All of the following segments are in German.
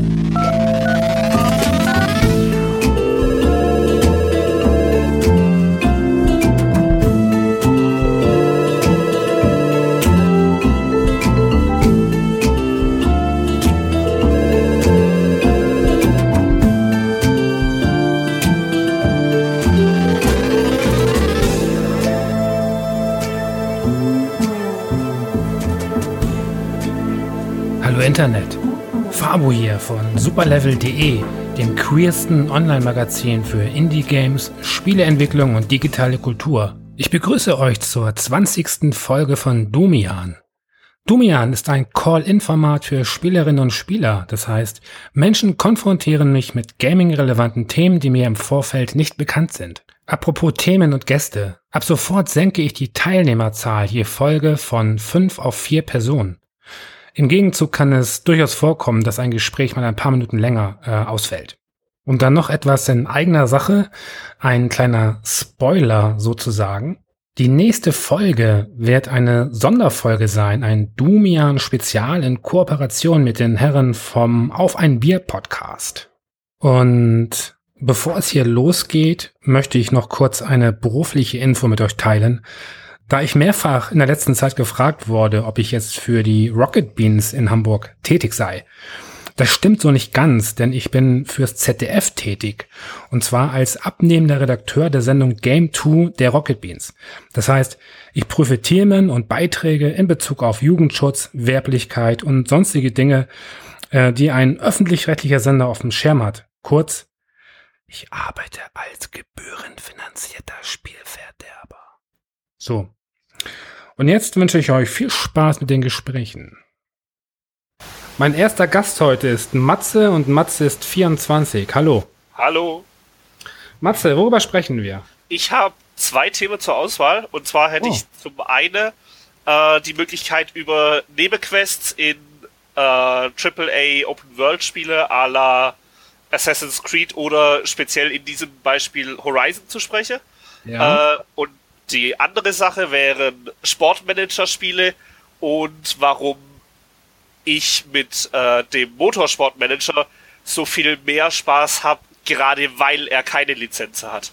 Uh, uh. Fabo hier von superlevel.de, dem queersten Online-Magazin für Indie-Games, Spieleentwicklung und digitale Kultur. Ich begrüße euch zur 20. Folge von Dumian. Dumian ist ein Call-In-Format für Spielerinnen und Spieler. Das heißt, Menschen konfrontieren mich mit gaming-relevanten Themen, die mir im Vorfeld nicht bekannt sind. Apropos Themen und Gäste. Ab sofort senke ich die Teilnehmerzahl je Folge von fünf auf vier Personen. Im Gegenzug kann es durchaus vorkommen, dass ein Gespräch mal ein paar Minuten länger äh, ausfällt. Und dann noch etwas in eigener Sache, ein kleiner Spoiler sozusagen. Die nächste Folge wird eine Sonderfolge sein, ein Dumian-Spezial in Kooperation mit den Herren vom Auf ein Bier Podcast. Und bevor es hier losgeht, möchte ich noch kurz eine berufliche Info mit euch teilen. Da ich mehrfach in der letzten Zeit gefragt wurde, ob ich jetzt für die Rocket Beans in Hamburg tätig sei. Das stimmt so nicht ganz, denn ich bin fürs ZDF tätig. Und zwar als abnehmender Redakteur der Sendung Game 2 der Rocket Beans. Das heißt, ich prüfe Themen und Beiträge in Bezug auf Jugendschutz, Werblichkeit und sonstige Dinge, äh, die ein öffentlich-rechtlicher Sender auf dem Schirm hat. Kurz, ich arbeite als gebührenfinanzierter Spielverderber. So, und jetzt wünsche ich euch viel Spaß mit den Gesprächen. Mein erster Gast heute ist Matze und Matze ist 24. Hallo. Hallo. Matze, worüber sprechen wir? Ich habe zwei Themen zur Auswahl. Und zwar hätte oh. ich zum einen äh, die Möglichkeit über Nebenquests in äh, AAA Open World Spiele à la Assassin's Creed oder speziell in diesem Beispiel Horizon zu sprechen. Ja. Äh, und die andere Sache wären Sportmanager-Spiele und warum ich mit äh, dem Motorsportmanager so viel mehr Spaß habe, gerade weil er keine Lizenz hat.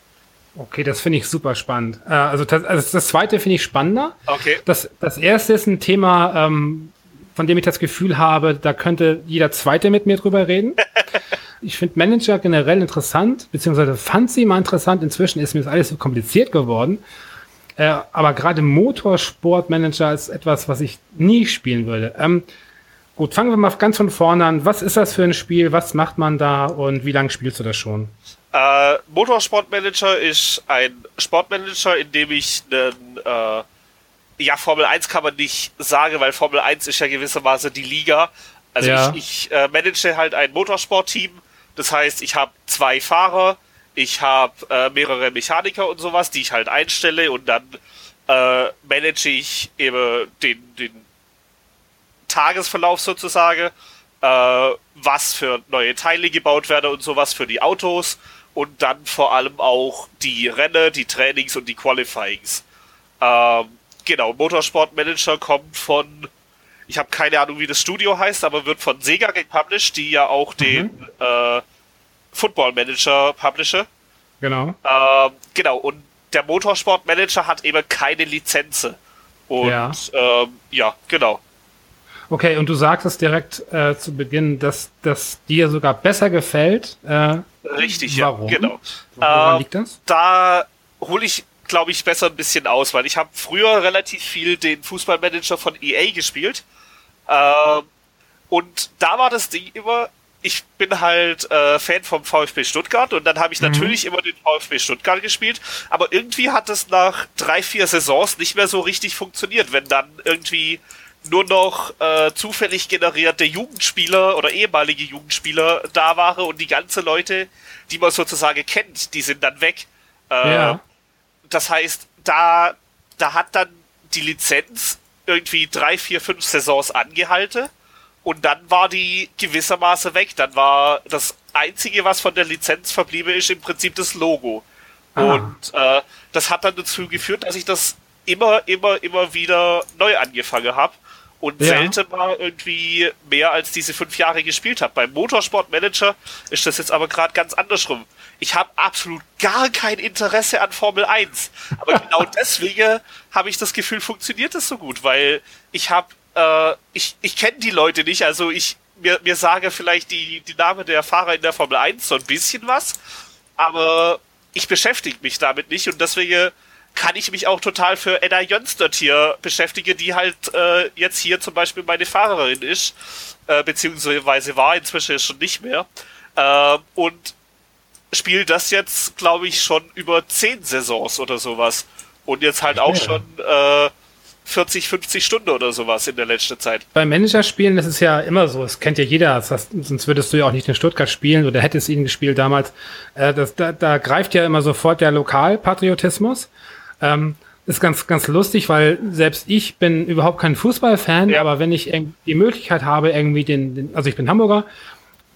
Okay, das finde ich super spannend. Äh, also, das, also das zweite finde ich spannender. Okay. Das, das erste ist ein Thema, ähm, von dem ich das Gefühl habe, da könnte jeder Zweite mit mir drüber reden. ich finde Manager generell interessant, beziehungsweise fand sie mal interessant. Inzwischen ist mir das alles so kompliziert geworden. Äh, aber gerade Motorsportmanager ist etwas, was ich nie spielen würde. Ähm, gut, fangen wir mal ganz von vorne an. Was ist das für ein Spiel? Was macht man da und wie lange spielst du das schon? Äh, Motorsportmanager ist ein Sportmanager, in dem ich einen, äh, ja, Formel 1 kann man nicht sagen, weil Formel 1 ist ja gewissermaßen die Liga. Also ja. ich, ich äh, manage halt ein Motorsportteam. Das heißt, ich habe zwei Fahrer, ich habe äh, mehrere Mechaniker und sowas, die ich halt einstelle und dann äh, manage ich eben den, den Tagesverlauf sozusagen, äh, was für neue Teile gebaut werden und sowas für die Autos und dann vor allem auch die Rennen, die Trainings und die Qualifyings. Ähm, genau, Motorsportmanager kommt von, ich habe keine Ahnung, wie das Studio heißt, aber wird von Sega gepublished, die ja auch mhm. den äh, Football Manager Publisher. Genau. Ähm, genau, und der Motorsport Manager hat eben keine Lizenz. Und ja, ähm, ja genau. Okay, und du sagst es direkt äh, zu Beginn, dass das dir sogar besser gefällt. Äh, Richtig, warum? ja, genau. Woran äh, liegt das? Da hole ich, glaube ich, besser ein bisschen aus, weil ich habe früher relativ viel den Fußballmanager von EA gespielt. Ähm, und da war das Ding immer, ich bin halt äh, Fan vom VfB Stuttgart und dann habe ich mhm. natürlich immer den VfB Stuttgart gespielt, aber irgendwie hat es nach drei, vier Saisons nicht mehr so richtig funktioniert, wenn dann irgendwie nur noch äh, zufällig generierte Jugendspieler oder ehemalige Jugendspieler da waren und die ganze Leute, die man sozusagen kennt, die sind dann weg. Äh, ja. Das heißt, da, da hat dann die Lizenz irgendwie drei, vier, fünf Saisons angehalten und dann war die gewissermaßen weg. Dann war das Einzige, was von der Lizenz verblieben ist, im Prinzip das Logo. Ah. Und äh, das hat dann dazu geführt, dass ich das immer, immer, immer wieder neu angefangen habe. und ja. selten mal irgendwie mehr als diese fünf Jahre gespielt habe. Beim Motorsportmanager ist das jetzt aber gerade ganz andersrum. Ich habe absolut gar kein Interesse an Formel 1. Aber genau deswegen habe ich das Gefühl, funktioniert das so gut, weil ich habe, äh, ich, ich kenne die Leute nicht, also ich mir, mir sage vielleicht die, die Name der Fahrer in der Formel 1 so ein bisschen was, aber ich beschäftige mich damit nicht und deswegen kann ich mich auch total für Edda Jönstert hier beschäftigen, die halt äh, jetzt hier zum Beispiel meine Fahrerin ist, äh, beziehungsweise war inzwischen schon nicht mehr. Äh, und spielt das jetzt, glaube ich, schon über zehn Saisons oder sowas. Und jetzt halt auch schon äh, 40, 50 Stunden oder sowas in der letzten Zeit. Bei Managerspielen das ist ja immer so, das kennt ja jeder, das, sonst würdest du ja auch nicht in Stuttgart spielen oder hättest ihn gespielt damals. Äh, das, da, da greift ja immer sofort der Lokalpatriotismus. Ähm, ist ganz, ganz lustig, weil selbst ich bin überhaupt kein Fußballfan, ja. aber wenn ich die Möglichkeit habe, irgendwie den, den, also ich bin Hamburger,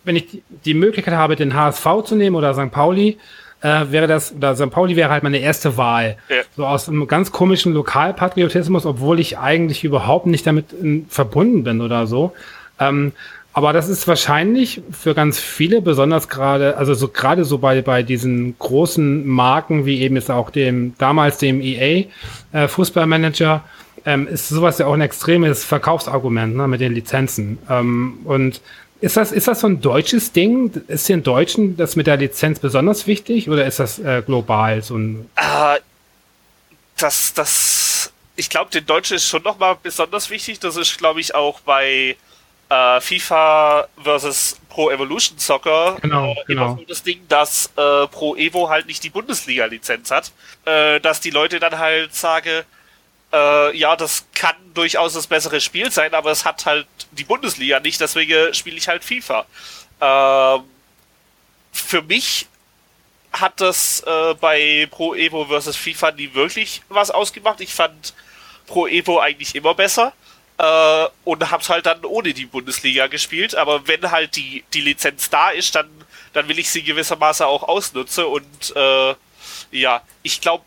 wenn ich die, die Möglichkeit habe, den HSV zu nehmen oder St. Pauli, äh, wäre das, oder St. Pauli wäre halt meine erste Wahl. Ja. So aus einem ganz komischen Lokalpatriotismus, obwohl ich eigentlich überhaupt nicht damit in, verbunden bin oder so. Ähm, aber das ist wahrscheinlich für ganz viele, besonders gerade, also so gerade so bei, bei diesen großen Marken, wie eben jetzt auch dem, damals dem EA äh, Fußballmanager, ähm, ist sowas ja auch ein extremes Verkaufsargument ne, mit den Lizenzen. Ähm, und ist das, ist das so ein deutsches Ding? Ist den Deutschen das mit der Lizenz besonders wichtig oder ist das äh, global so ein? Äh, das, das, ich glaube, den Deutschen ist schon nochmal besonders wichtig. Das ist, glaube ich, auch bei äh, FIFA versus Pro Evolution Soccer genau, äh, genau. so das Ding, dass äh, Pro Evo halt nicht die Bundesliga-Lizenz hat, äh, dass die Leute dann halt sagen, äh, ja, das kann durchaus das bessere Spiel sein, aber es hat halt die Bundesliga nicht, deswegen spiele ich halt FIFA. Ähm, für mich hat das äh, bei Pro Evo versus FIFA nie wirklich was ausgemacht. Ich fand Pro Evo eigentlich immer besser äh, und hab's halt dann ohne die Bundesliga gespielt. Aber wenn halt die, die Lizenz da ist, dann, dann will ich sie gewissermaßen auch ausnutzen und äh, ja, ich glaube,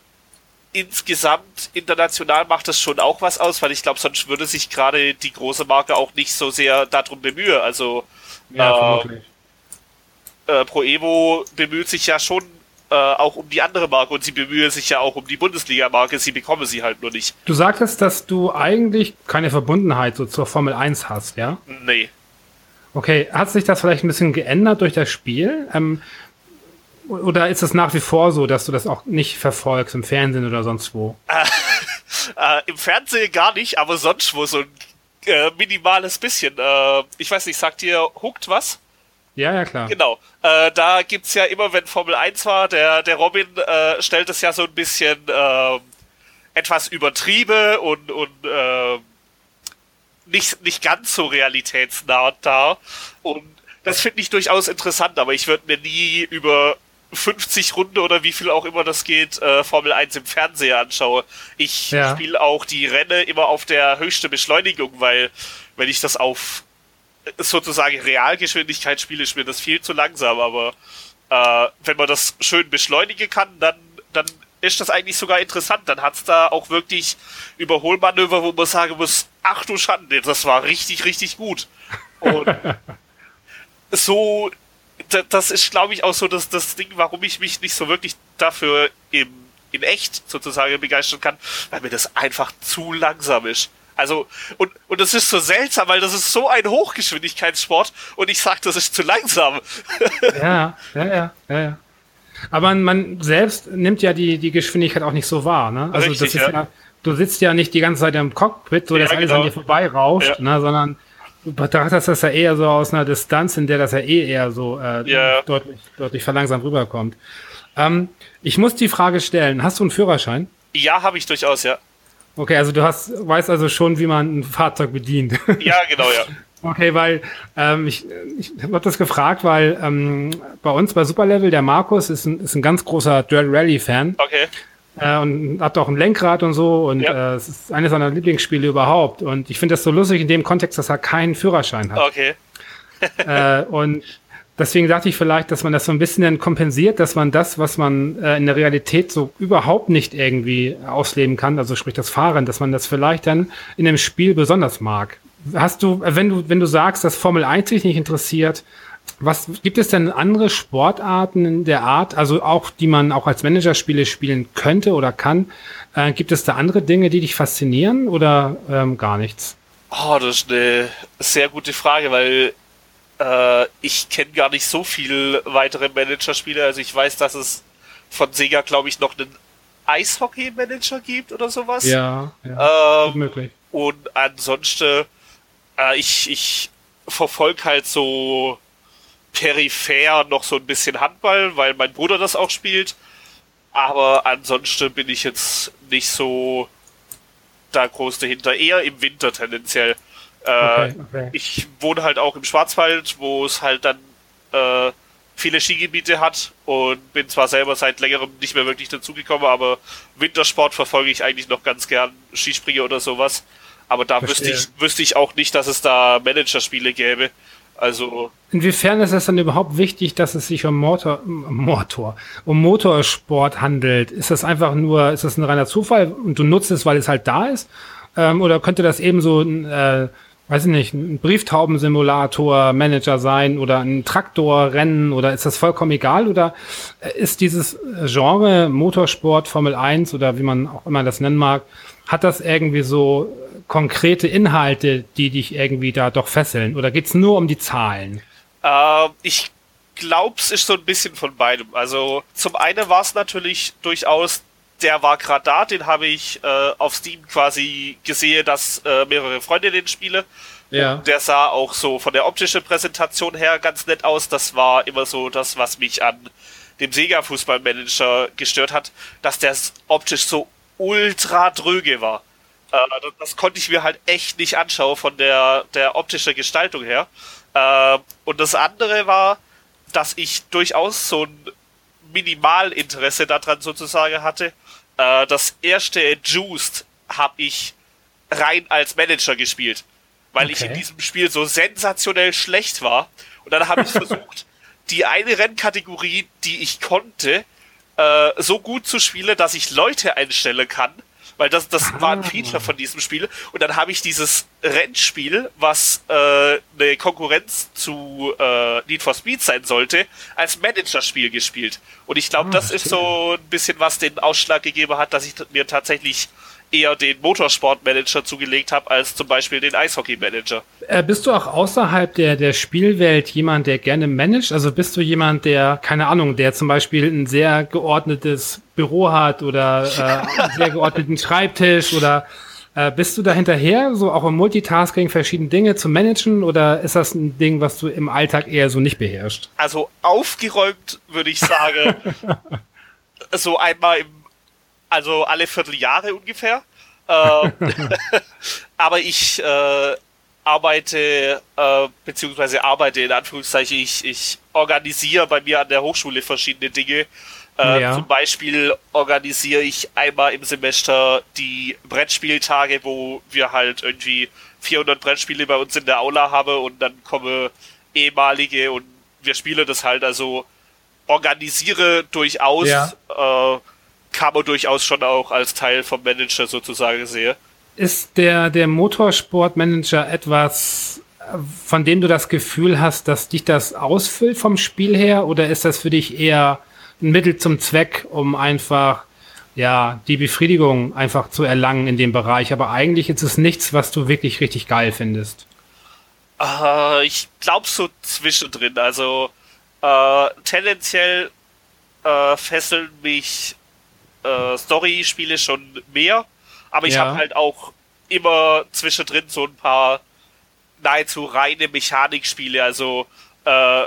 insgesamt international macht das schon auch was aus, weil ich glaube, sonst würde sich gerade die große Marke auch nicht so sehr darum bemühen. Also ja, äh, äh, Pro Evo bemüht sich ja schon äh, auch um die andere Marke und sie bemühen sich ja auch um die Bundesliga-Marke, sie bekommen sie halt nur nicht. Du sagtest, dass du eigentlich keine Verbundenheit so zur Formel 1 hast, ja? Nee. Okay, hat sich das vielleicht ein bisschen geändert durch das Spiel? Ähm, oder ist es nach wie vor so, dass du das auch nicht verfolgst im Fernsehen oder sonst wo? Äh, äh, Im Fernsehen gar nicht, aber sonst wo so ein äh, minimales bisschen. Äh, ich weiß nicht, sagt ihr Hooked was? Ja, ja, klar. Genau. Äh, da gibt's ja immer, wenn Formel 1 war, der, der Robin äh, stellt es ja so ein bisschen äh, etwas übertrieben und, und äh, nicht, nicht ganz so realitätsnah dar. Und das finde ich durchaus interessant, aber ich würde mir nie über 50 Runde oder wie viel auch immer das geht, äh, Formel 1 im Fernseher anschaue. Ich ja. spiele auch die Renne immer auf der höchsten Beschleunigung, weil wenn ich das auf sozusagen Realgeschwindigkeit spiele, ist mir das viel zu langsam, aber äh, wenn man das schön beschleunigen kann, dann, dann ist das eigentlich sogar interessant. Dann hat es da auch wirklich Überholmanöver, wo man sagen muss, ach du Schande, das war richtig, richtig gut. Und so, das ist, glaube ich, auch so das, das Ding, warum ich mich nicht so wirklich dafür im, in echt sozusagen begeistern kann, weil mir das einfach zu langsam ist. Also, und, und das ist so seltsam, weil das ist so ein Hochgeschwindigkeitssport und ich sag, das ist zu langsam. Ja, ja, ja, ja, ja. Aber man, selbst nimmt ja die, die Geschwindigkeit auch nicht so wahr, ne? Also, Richtig, das ist ja. ja. du sitzt ja nicht die ganze Zeit im Cockpit, so dass ja, alles genau. an dir vorbeirauscht, ja. ne? Sondern betrachtest das ja eher so aus einer Distanz, in der das ja eh eher so äh, ja. deutlich, deutlich verlangsamt rüberkommt. Ähm, ich muss die Frage stellen, hast du einen Führerschein? Ja, habe ich durchaus, ja. Okay, also du hast, weißt also schon, wie man ein Fahrzeug bedient. Ja, genau, ja. Okay, weil ähm, ich, ich habe das gefragt, weil ähm, bei uns bei Superlevel, der Markus ist ein, ist ein ganz großer Dirt Rally-Fan. Okay. Äh, und hat auch ein Lenkrad und so und ja. äh, es ist eines seiner Lieblingsspiele überhaupt. Und ich finde das so lustig in dem Kontext, dass er keinen Führerschein hat. Okay. äh, und Deswegen dachte ich vielleicht, dass man das so ein bisschen dann kompensiert, dass man das, was man äh, in der Realität so überhaupt nicht irgendwie ausleben kann, also sprich das Fahren, dass man das vielleicht dann in dem Spiel besonders mag. Hast du, wenn du, wenn du sagst, dass Formel 1 dich nicht interessiert, was gibt es denn andere Sportarten der Art, also auch die man auch als Managerspiele spielen könnte oder kann? Äh, gibt es da andere Dinge, die dich faszinieren oder ähm, gar nichts? Oh, das ist eine sehr gute Frage, weil äh, ich kenne gar nicht so viele weitere Managerspiele. Also ich weiß, dass es von Sega, glaube ich, noch einen Eishockey-Manager gibt oder sowas. Ja, ja ähm, möglich. Und ansonsten, äh, ich, ich verfolge halt so peripher noch so ein bisschen Handball, weil mein Bruder das auch spielt. Aber ansonsten bin ich jetzt nicht so da groß dahinter. Eher im Winter tendenziell. Äh, okay. Ich wohne halt auch im Schwarzwald, wo es halt dann äh, viele Skigebiete hat und bin zwar selber seit längerem nicht mehr wirklich dazugekommen, aber Wintersport verfolge ich eigentlich noch ganz gern, Skispringe oder sowas. Aber da wüsste ich, wüsste ich auch nicht, dass es da Managerspiele gäbe. Also. Inwiefern ist es dann überhaupt wichtig, dass es sich um Motor, Motor, um Motorsport handelt? Ist das einfach nur, ist das ein reiner Zufall und du nutzt es, weil es halt da ist? Ähm, oder könnte das ebenso ein, äh, weiß ich nicht, ein Brieftaubensimulator Manager sein oder ein Traktorrennen oder ist das vollkommen egal? Oder ist dieses Genre Motorsport, Formel 1 oder wie man auch immer das nennen mag, hat das irgendwie so konkrete Inhalte, die dich irgendwie da doch fesseln? Oder geht es nur um die Zahlen? Äh, ich glaube, es ist so ein bisschen von beidem. Also zum einen war es natürlich durchaus, der war gerade da, den habe ich äh, auf Steam quasi gesehen, dass äh, mehrere Freunde den spiele. Ja. Und der sah auch so von der optischen Präsentation her ganz nett aus. Das war immer so das, was mich an dem Sega Fußballmanager gestört hat, dass der optisch so ultra dröge war. Äh, das konnte ich mir halt echt nicht anschauen von der, der optischen Gestaltung her. Äh, und das andere war, dass ich durchaus so ein Minimalinteresse daran sozusagen hatte. Äh, das erste Juiced habe ich rein als Manager gespielt, weil okay. ich in diesem Spiel so sensationell schlecht war. Und dann habe ich versucht, die eine Rennkategorie, die ich konnte, äh, so gut zu spielen, dass ich Leute einstellen kann, weil das, das ah. war ein Feature von diesem Spiel. Und dann habe ich dieses Rennspiel, was äh, eine Konkurrenz zu äh, Need for Speed sein sollte, als Managerspiel gespielt. Und ich glaube, ah, das ist so ein bisschen was den Ausschlag gegeben hat, dass ich mir tatsächlich eher den Motorsportmanager zugelegt habe, als zum Beispiel den Eishockey-Manager. Äh, bist du auch außerhalb der, der Spielwelt jemand, der gerne managt? Also bist du jemand, der, keine Ahnung, der zum Beispiel ein sehr geordnetes Büro hat oder äh, einen sehr geordneten Schreibtisch oder äh, bist du da hinterher, so auch im Multitasking verschiedene Dinge zu managen oder ist das ein Ding, was du im Alltag eher so nicht beherrschst? Also aufgeräumt würde ich sagen, so einmal im also alle Vierteljahre ungefähr. Äh, aber ich äh, arbeite, äh, beziehungsweise arbeite in Anführungszeichen, ich, ich organisiere bei mir an der Hochschule verschiedene Dinge. Äh, ja. Zum Beispiel organisiere ich einmal im Semester die Brettspieltage, wo wir halt irgendwie 400 Brettspiele bei uns in der Aula haben und dann kommen ehemalige und wir spielen das halt, also organisiere durchaus ja. äh, man durchaus schon auch als Teil vom Manager sozusagen sehen. Ist der, der Motorsportmanager etwas, von dem du das Gefühl hast, dass dich das ausfüllt vom Spiel her? Oder ist das für dich eher ein Mittel zum Zweck, um einfach ja, die Befriedigung einfach zu erlangen in dem Bereich. Aber eigentlich ist es nichts, was du wirklich richtig geil findest. Äh, ich glaube so zwischendrin. Also äh, tendenziell äh, fesseln mich äh, Story-Spiele schon mehr, aber ich ja. habe halt auch immer zwischendrin so ein paar nahezu reine Mechanikspiele. Also äh,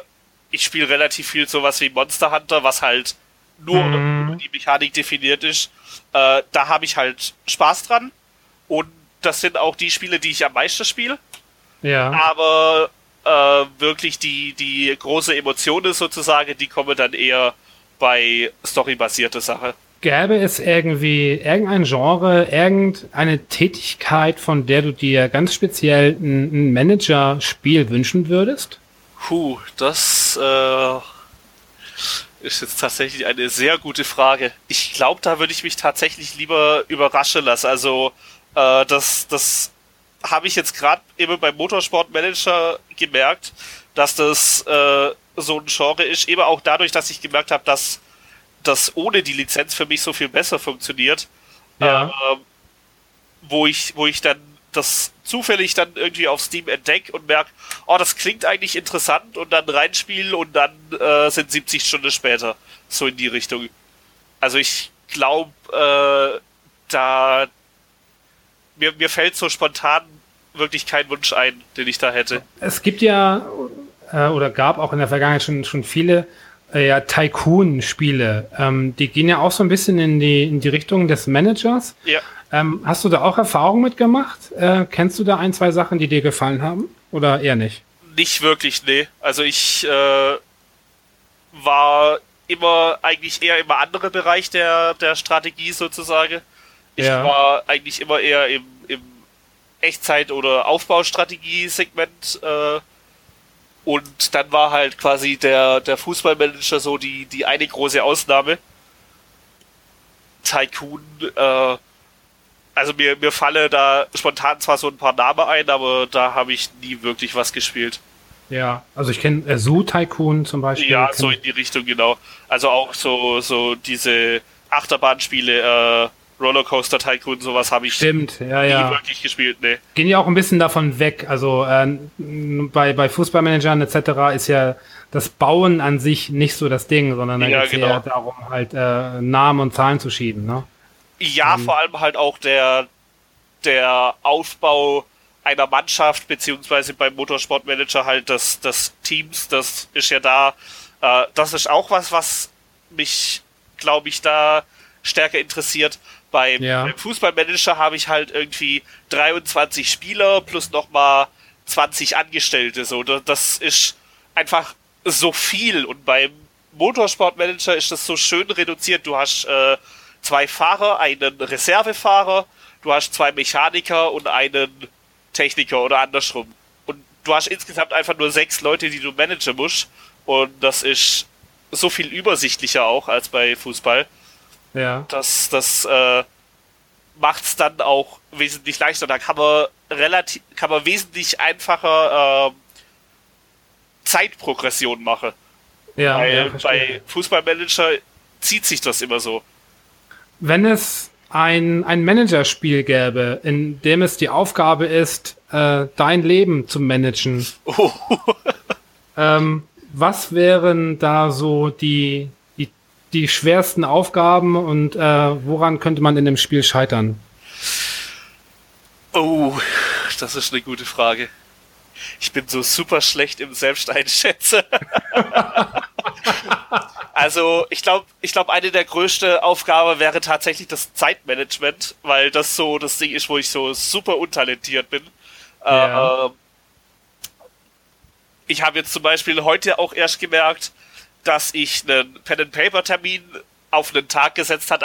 ich spiele relativ viel sowas wie Monster Hunter, was halt nur mhm. die Mechanik definiert ist. Äh, da habe ich halt Spaß dran. Und das sind auch die Spiele, die ich am meisten spiele. Ja. Aber äh, wirklich die, die große Emotionen sozusagen, die kommen dann eher bei storybasierte Sache. Gäbe es irgendwie irgendein Genre, irgendeine Tätigkeit, von der du dir ganz speziell ein, Manager-Spiel wünschen würdest? Puh, das äh, ist jetzt tatsächlich eine sehr gute Frage. Ich glaube, da würde ich mich tatsächlich lieber überraschen lassen. Also äh, das, das habe ich jetzt gerade eben beim Motorsportmanager gemerkt, dass das äh, so ein Genre ist, eben auch dadurch, dass ich gemerkt habe, dass das ohne die Lizenz für mich so viel besser funktioniert. Ja. Äh, wo ich, wo ich dann das zufällig dann irgendwie auf Steam entdecke und merke, oh, das klingt eigentlich interessant und dann reinspiele und dann äh, sind 70 Stunden später. So in die Richtung. Also ich glaube, äh, da mir, mir fällt so spontan wirklich kein Wunsch ein, den ich da hätte. Es gibt ja äh, oder gab auch in der Vergangenheit schon, schon viele äh, ja, Tycoon-Spiele. Ähm, die gehen ja auch so ein bisschen in die, in die Richtung des Managers. Ja. Ähm, hast du da auch Erfahrungen mitgemacht? Äh, kennst du da ein, zwei Sachen, die dir gefallen haben? Oder eher nicht? Nicht wirklich, nee. Also ich äh, war immer eigentlich eher im anderen Bereich der, der Strategie sozusagen. Ich ja. war eigentlich immer eher im, im Echtzeit- oder Aufbaustrategie-Segment äh, und dann war halt quasi der, der Fußballmanager so die, die eine große Ausnahme. Tycoon, äh, also mir, mir falle da spontan zwar so ein paar Namen ein, aber da habe ich nie wirklich was gespielt. Ja, also ich kenne äh, Zoo Tycoon zum Beispiel. Ja, so in die Richtung, genau. Also auch so, so diese Achterbahnspiele, äh, Rollercoaster Tycoon, sowas habe ich Stimmt, ja, nie ja. wirklich gespielt, ne. Gehen ja auch ein bisschen davon weg. Also äh, bei, bei Fußballmanagern etc. ist ja das Bauen an sich nicht so das Ding, sondern da ja, geht es genau. eher darum, halt äh, Namen und Zahlen zu schieben, ne? Ja, ähm. vor allem halt auch der, der Aufbau einer Mannschaft, beziehungsweise beim Motorsportmanager halt des, des Teams, das ist ja da, äh, das ist auch was, was mich, glaube ich, da stärker interessiert. Beim, ja. beim Fußballmanager habe ich halt irgendwie 23 Spieler plus nochmal 20 Angestellte. So, das ist einfach so viel. Und beim Motorsportmanager ist das so schön reduziert. Du hast äh, zwei Fahrer, einen Reservefahrer, du hast zwei Mechaniker und einen Techniker oder andersrum. Und du hast insgesamt einfach nur sechs Leute, die du managen musst. Und das ist so viel übersichtlicher auch als bei Fußball. Ja. Das, das äh, macht es dann auch wesentlich leichter. Da kann man relativ, kann man wesentlich einfacher äh, Zeitprogression machen. Ja, Weil ja, bei Fußballmanager zieht sich das immer so. Wenn es ein, ein Managerspiel gäbe, in dem es die Aufgabe ist, äh, dein Leben zu managen, oh. ähm, was wären da so die, die schwersten Aufgaben und äh, woran könnte man in dem Spiel scheitern? Oh, das ist eine gute Frage. Ich bin so super schlecht im Selbsteinschätzen. also, ich glaube, ich glaube, eine der größten Aufgaben wäre tatsächlich das Zeitmanagement, weil das so das Ding ist, wo ich so super untalentiert bin. Ja. Äh, ich habe jetzt zum Beispiel heute auch erst gemerkt, dass ich einen Pen-and-Paper-Termin auf einen Tag gesetzt hat,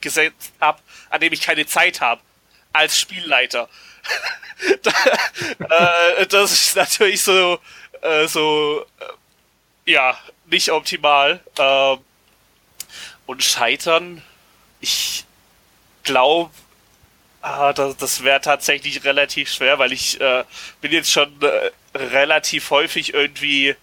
gesetzt habe, an dem ich keine Zeit habe. Als Spielleiter. äh, das ist natürlich so, äh, so, äh, ja, nicht optimal. Ähm, und scheitern, ich glaube, ah, das, wäre tatsächlich relativ schwer, weil ich bin jetzt schon relativ häufig irgendwie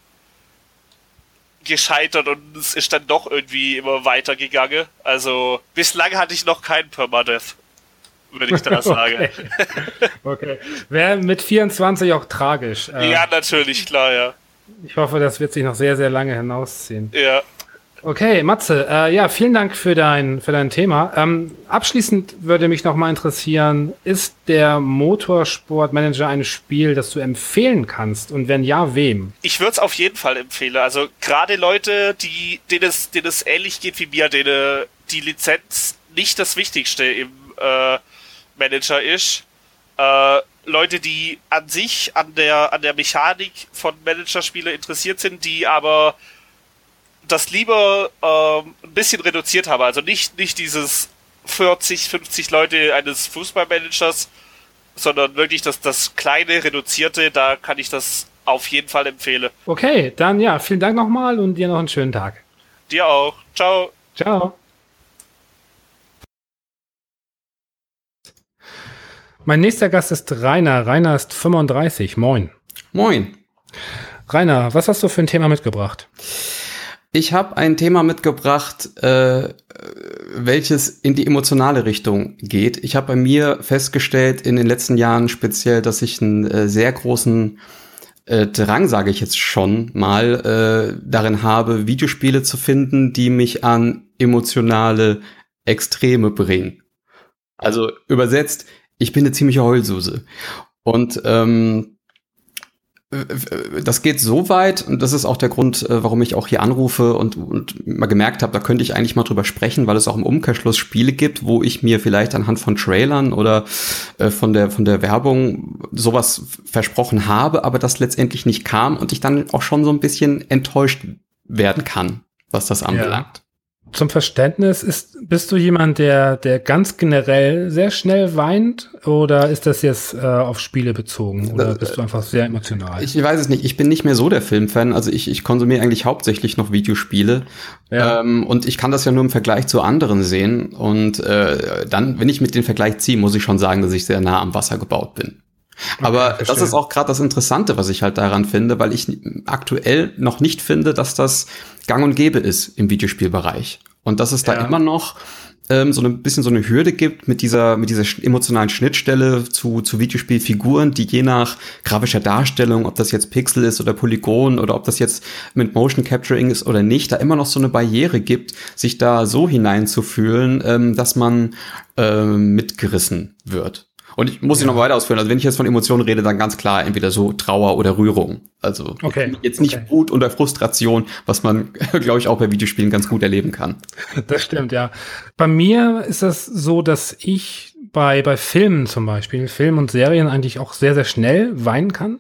gescheitert und es ist dann doch irgendwie immer weitergegangen. Also bislang hatte ich noch keinen Permadeath, würde ich da sagen. okay. okay. Wäre mit 24 auch tragisch. Äh, ja, natürlich, klar, ja. Ich hoffe, das wird sich noch sehr, sehr lange hinausziehen. Ja. Okay, Matze, äh, ja, vielen Dank für dein, für dein Thema. Ähm, abschließend würde mich noch mal interessieren, ist der Motorsportmanager ein Spiel, das du empfehlen kannst? Und wenn ja, wem? Ich würde es auf jeden Fall empfehlen. Also gerade Leute, die, denen es, denen es ähnlich geht wie mir, denen die Lizenz nicht das Wichtigste im äh, Manager ist. Äh, Leute, die an sich, an der, an der Mechanik von Managerspielen interessiert sind, die aber das lieber ähm, ein bisschen reduziert habe. Also nicht, nicht dieses 40, 50 Leute eines Fußballmanagers, sondern wirklich das, das kleine, reduzierte, da kann ich das auf jeden Fall empfehlen. Okay, dann ja, vielen Dank nochmal und dir noch einen schönen Tag. Dir auch. Ciao. Ciao. Mein nächster Gast ist Rainer. Rainer ist 35. Moin. Moin. Rainer, was hast du für ein Thema mitgebracht? Ich habe ein Thema mitgebracht, äh, welches in die emotionale Richtung geht. Ich habe bei mir festgestellt in den letzten Jahren speziell, dass ich einen äh, sehr großen äh, Drang, sage ich jetzt schon mal, äh, darin habe, Videospiele zu finden, die mich an emotionale Extreme bringen. Also übersetzt, ich bin eine ziemliche Heulsuse. Und ähm, das geht so weit, und das ist auch der Grund, äh, warum ich auch hier anrufe und, und mal gemerkt habe, da könnte ich eigentlich mal drüber sprechen, weil es auch im Umkehrschluss Spiele gibt, wo ich mir vielleicht anhand von Trailern oder äh, von der von der Werbung sowas versprochen habe, aber das letztendlich nicht kam und ich dann auch schon so ein bisschen enttäuscht werden kann, was das anbelangt. Zum Verständnis, ist, bist du jemand, der, der ganz generell sehr schnell weint oder ist das jetzt äh, auf Spiele bezogen oder bist du einfach sehr emotional? Ich weiß es nicht. Ich bin nicht mehr so der Filmfan. Also ich, ich konsumiere eigentlich hauptsächlich noch Videospiele. Ja. Ähm, und ich kann das ja nur im Vergleich zu anderen sehen. Und äh, dann, wenn ich mit den Vergleich ziehe, muss ich schon sagen, dass ich sehr nah am Wasser gebaut bin. Aber okay, das ist auch gerade das Interessante, was ich halt daran finde, weil ich aktuell noch nicht finde, dass das gang und gäbe ist im Videospielbereich. Und dass es da ja. immer noch ähm, so ein bisschen so eine Hürde gibt mit dieser, mit dieser emotionalen Schnittstelle zu, zu Videospielfiguren, die je nach grafischer Darstellung, ob das jetzt Pixel ist oder Polygon oder ob das jetzt mit Motion Capturing ist oder nicht, da immer noch so eine Barriere gibt, sich da so hineinzufühlen, ähm, dass man ähm, mitgerissen wird. Und ich muss ja. noch weiter ausführen. Also wenn ich jetzt von Emotionen rede, dann ganz klar entweder so Trauer oder Rührung. Also okay. jetzt nicht okay. Wut oder Frustration, was man, glaube ich, auch bei Videospielen ganz gut erleben kann. Das stimmt, ja. Bei mir ist das so, dass ich bei, bei Filmen zum Beispiel, Filmen und Serien eigentlich auch sehr, sehr schnell weinen kann.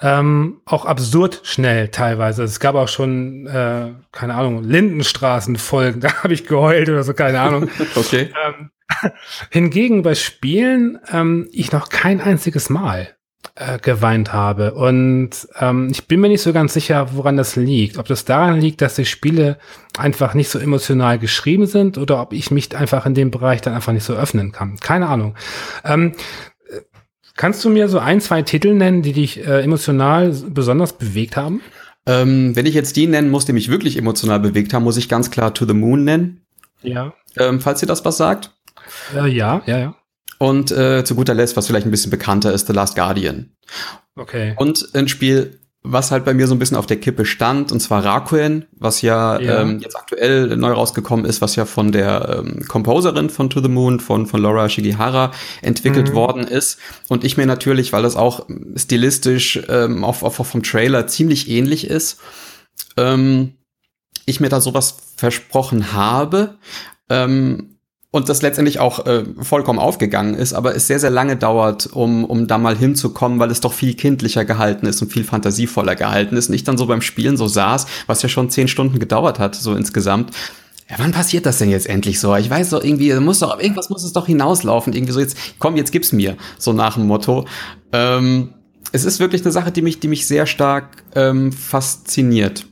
Ähm, auch absurd schnell teilweise. Es gab auch schon, äh, keine Ahnung, Lindenstraßenfolgen, da habe ich geheult oder so, keine Ahnung. okay. Ähm, Hingegen bei Spielen ähm, ich noch kein einziges Mal äh, geweint habe. Und ähm, ich bin mir nicht so ganz sicher, woran das liegt. Ob das daran liegt, dass die Spiele einfach nicht so emotional geschrieben sind oder ob ich mich einfach in dem Bereich dann einfach nicht so öffnen kann. Keine Ahnung. Ähm, kannst du mir so ein, zwei Titel nennen, die dich äh, emotional besonders bewegt haben? Ähm, wenn ich jetzt die nennen muss, die mich wirklich emotional bewegt haben, muss ich ganz klar To the Moon nennen. Ja. Ähm, falls ihr das was sagt. Äh, ja, ja, ja. Und äh, zu guter Letzt, was vielleicht ein bisschen bekannter ist, The Last Guardian. Okay. Und ein Spiel, was halt bei mir so ein bisschen auf der Kippe stand, und zwar Rakuen, was ja, ja. Ähm, jetzt aktuell neu rausgekommen ist, was ja von der ähm, Composerin von To the Moon, von, von Laura Shigihara, entwickelt mhm. worden ist. Und ich mir natürlich, weil das auch stilistisch ähm, auch, auch vom Trailer ziemlich ähnlich ist, ähm, ich mir da sowas versprochen habe. Ähm, und das letztendlich auch äh, vollkommen aufgegangen ist, aber es sehr, sehr lange dauert, um, um da mal hinzukommen, weil es doch viel kindlicher gehalten ist und viel fantasievoller gehalten ist. Und ich dann so beim Spielen so saß, was ja schon zehn Stunden gedauert hat, so insgesamt. Ja, wann passiert das denn jetzt endlich so? Ich weiß doch irgendwie, muss doch, irgendwas muss es doch hinauslaufen. Irgendwie so jetzt, komm, jetzt gib's mir. So nach dem Motto. Ähm, es ist wirklich eine Sache, die mich, die mich sehr stark ähm, fasziniert.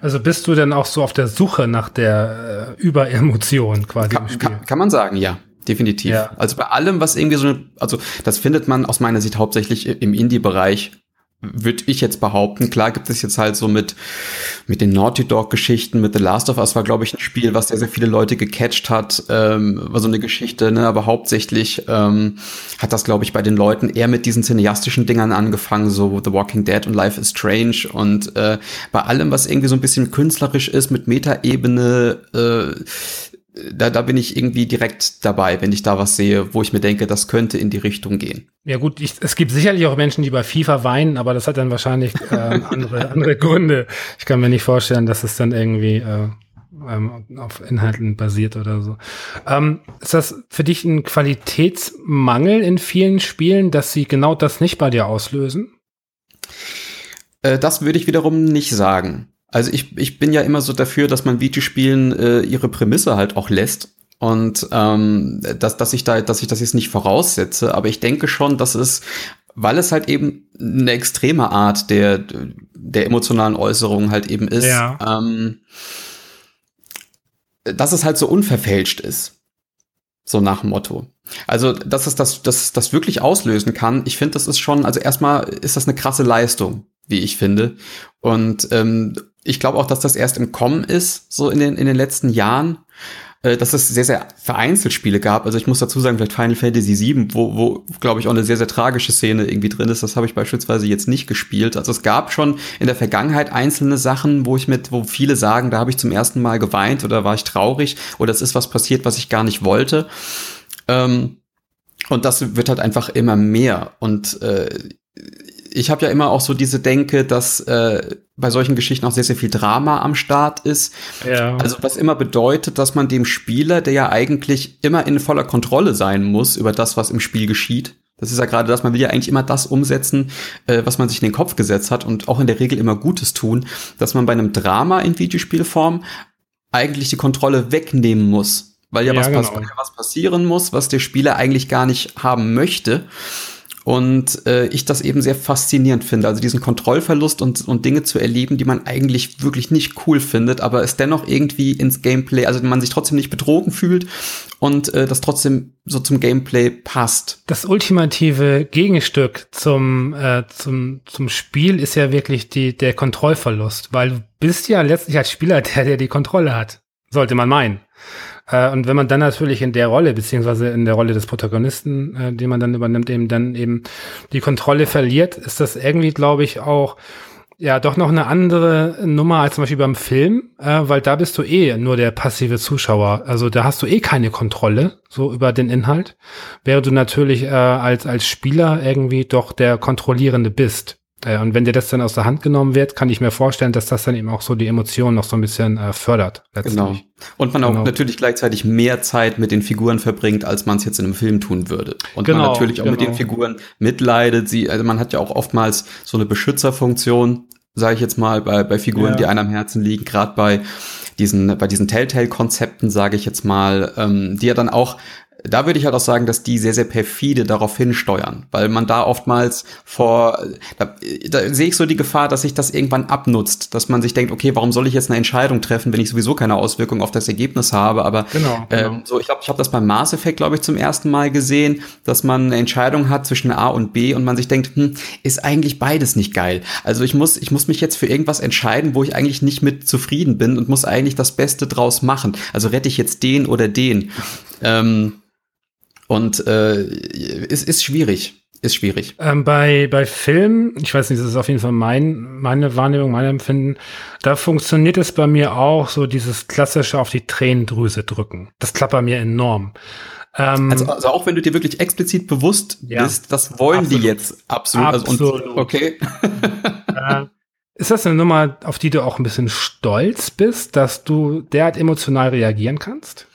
Also bist du denn auch so auf der Suche nach der äh, Überemotion quasi kann, im Spiel? Kann, kann man sagen, ja. Definitiv. Ja. Also bei allem, was irgendwie so eine, also das findet man aus meiner Sicht hauptsächlich im Indie-Bereich würde ich jetzt behaupten. Klar gibt es jetzt halt so mit, mit den Naughty Dog-Geschichten, mit The Last of Us war, glaube ich, ein Spiel, was sehr, sehr viele Leute gecatcht hat, ähm, war so eine Geschichte, ne? aber hauptsächlich ähm, hat das, glaube ich, bei den Leuten eher mit diesen cineastischen Dingern angefangen, so The Walking Dead und Life is Strange und äh, bei allem, was irgendwie so ein bisschen künstlerisch ist, mit Metaebene, äh, da, da bin ich irgendwie direkt dabei, wenn ich da was sehe, wo ich mir denke, das könnte in die Richtung gehen. Ja gut, ich, es gibt sicherlich auch Menschen, die bei FIFA weinen, aber das hat dann wahrscheinlich äh, andere, andere Gründe. Ich kann mir nicht vorstellen, dass es dann irgendwie äh, ähm, auf Inhalten basiert oder so. Ähm, ist das für dich ein Qualitätsmangel in vielen Spielen, dass sie genau das nicht bei dir auslösen? Äh, das würde ich wiederum nicht sagen. Also ich, ich bin ja immer so dafür, dass man Videospielen äh, ihre Prämisse halt auch lässt. Und ähm, dass, dass ich da, dass ich das jetzt nicht voraussetze, aber ich denke schon, dass es, weil es halt eben eine extreme Art der, der emotionalen Äußerung halt eben ist, ja. ähm, dass es halt so unverfälscht ist. So nach dem Motto. Also, dass es das, das, das wirklich auslösen kann, ich finde, das ist schon, also erstmal ist das eine krasse Leistung, wie ich finde. Und ähm, ich glaube auch, dass das erst im Kommen ist, so in den, in den letzten Jahren äh, dass es sehr, sehr vereinzelt Spiele gab. Also ich muss dazu sagen, vielleicht Final Fantasy VII, wo, wo glaube ich, auch eine sehr, sehr tragische Szene irgendwie drin ist. Das habe ich beispielsweise jetzt nicht gespielt. Also es gab schon in der Vergangenheit einzelne Sachen, wo ich mit, wo viele sagen, da habe ich zum ersten Mal geweint oder war ich traurig oder es ist was passiert, was ich gar nicht wollte. Ähm, und das wird halt einfach immer mehr. Und äh, ich habe ja immer auch so diese Denke, dass äh, bei solchen Geschichten auch sehr, sehr viel Drama am Start ist. Ja. Also was immer bedeutet, dass man dem Spieler, der ja eigentlich immer in voller Kontrolle sein muss über das, was im Spiel geschieht, das ist ja gerade das, man will ja eigentlich immer das umsetzen, äh, was man sich in den Kopf gesetzt hat und auch in der Regel immer Gutes tun, dass man bei einem Drama in Videospielform eigentlich die Kontrolle wegnehmen muss. Weil ja, ja was, genau. was passieren muss, was der Spieler eigentlich gar nicht haben möchte. Und äh, ich das eben sehr faszinierend finde. Also diesen Kontrollverlust und, und Dinge zu erleben, die man eigentlich wirklich nicht cool findet, aber es dennoch irgendwie ins Gameplay, also man sich trotzdem nicht betrogen fühlt und äh, das trotzdem so zum Gameplay passt. Das ultimative Gegenstück zum, äh, zum, zum Spiel ist ja wirklich die, der Kontrollverlust, weil du bist ja letztlich als Spieler der, der die Kontrolle hat. Sollte man meinen. Äh, und wenn man dann natürlich in der Rolle, beziehungsweise in der Rolle des Protagonisten, äh, die man dann übernimmt, eben dann eben die Kontrolle verliert, ist das irgendwie, glaube ich, auch ja doch noch eine andere Nummer als zum Beispiel beim Film, äh, weil da bist du eh nur der passive Zuschauer. Also da hast du eh keine Kontrolle so über den Inhalt, während du natürlich äh, als als Spieler irgendwie doch der Kontrollierende bist. Äh, und wenn dir das dann aus der Hand genommen wird, kann ich mir vorstellen, dass das dann eben auch so die Emotionen noch so ein bisschen äh, fördert. Genau. Und man genau. auch natürlich gleichzeitig mehr Zeit mit den Figuren verbringt, als man es jetzt in einem Film tun würde. Und genau, man natürlich auch genau. mit den genau. Figuren mitleidet. Sie, also man hat ja auch oftmals so eine Beschützerfunktion, sage ich jetzt mal, bei, bei Figuren, ja. die einem am Herzen liegen, gerade bei diesen, bei diesen Telltale-Konzepten, sage ich jetzt mal, ähm, die ja dann auch da würde ich halt auch sagen, dass die sehr, sehr perfide darauf hinsteuern, weil man da oftmals vor, da, da sehe ich so die Gefahr, dass sich das irgendwann abnutzt, dass man sich denkt, okay, warum soll ich jetzt eine Entscheidung treffen, wenn ich sowieso keine Auswirkung auf das Ergebnis habe, aber genau, genau. Ähm, so, ich glaube, ich habe das beim Mass Effect, glaube ich, zum ersten Mal gesehen, dass man eine Entscheidung hat zwischen A und B und man sich denkt, hm, ist eigentlich beides nicht geil. Also ich muss, ich muss mich jetzt für irgendwas entscheiden, wo ich eigentlich nicht mit zufrieden bin und muss eigentlich das Beste draus machen. Also rette ich jetzt den oder den. Ähm, und äh, es ist schwierig. Ist schwierig. Ähm, bei, bei Film, ich weiß nicht, das ist auf jeden Fall mein, meine Wahrnehmung, mein Empfinden, da funktioniert es bei mir auch so dieses klassische auf die Tränendrüse drücken. Das klappt bei mir enorm. Ähm, also, also auch wenn du dir wirklich explizit bewusst ja, bist, das wollen absolut. die jetzt absolut. absolut. Also, und, okay. äh, ist das eine Nummer, auf die du auch ein bisschen stolz bist, dass du derart emotional reagieren kannst?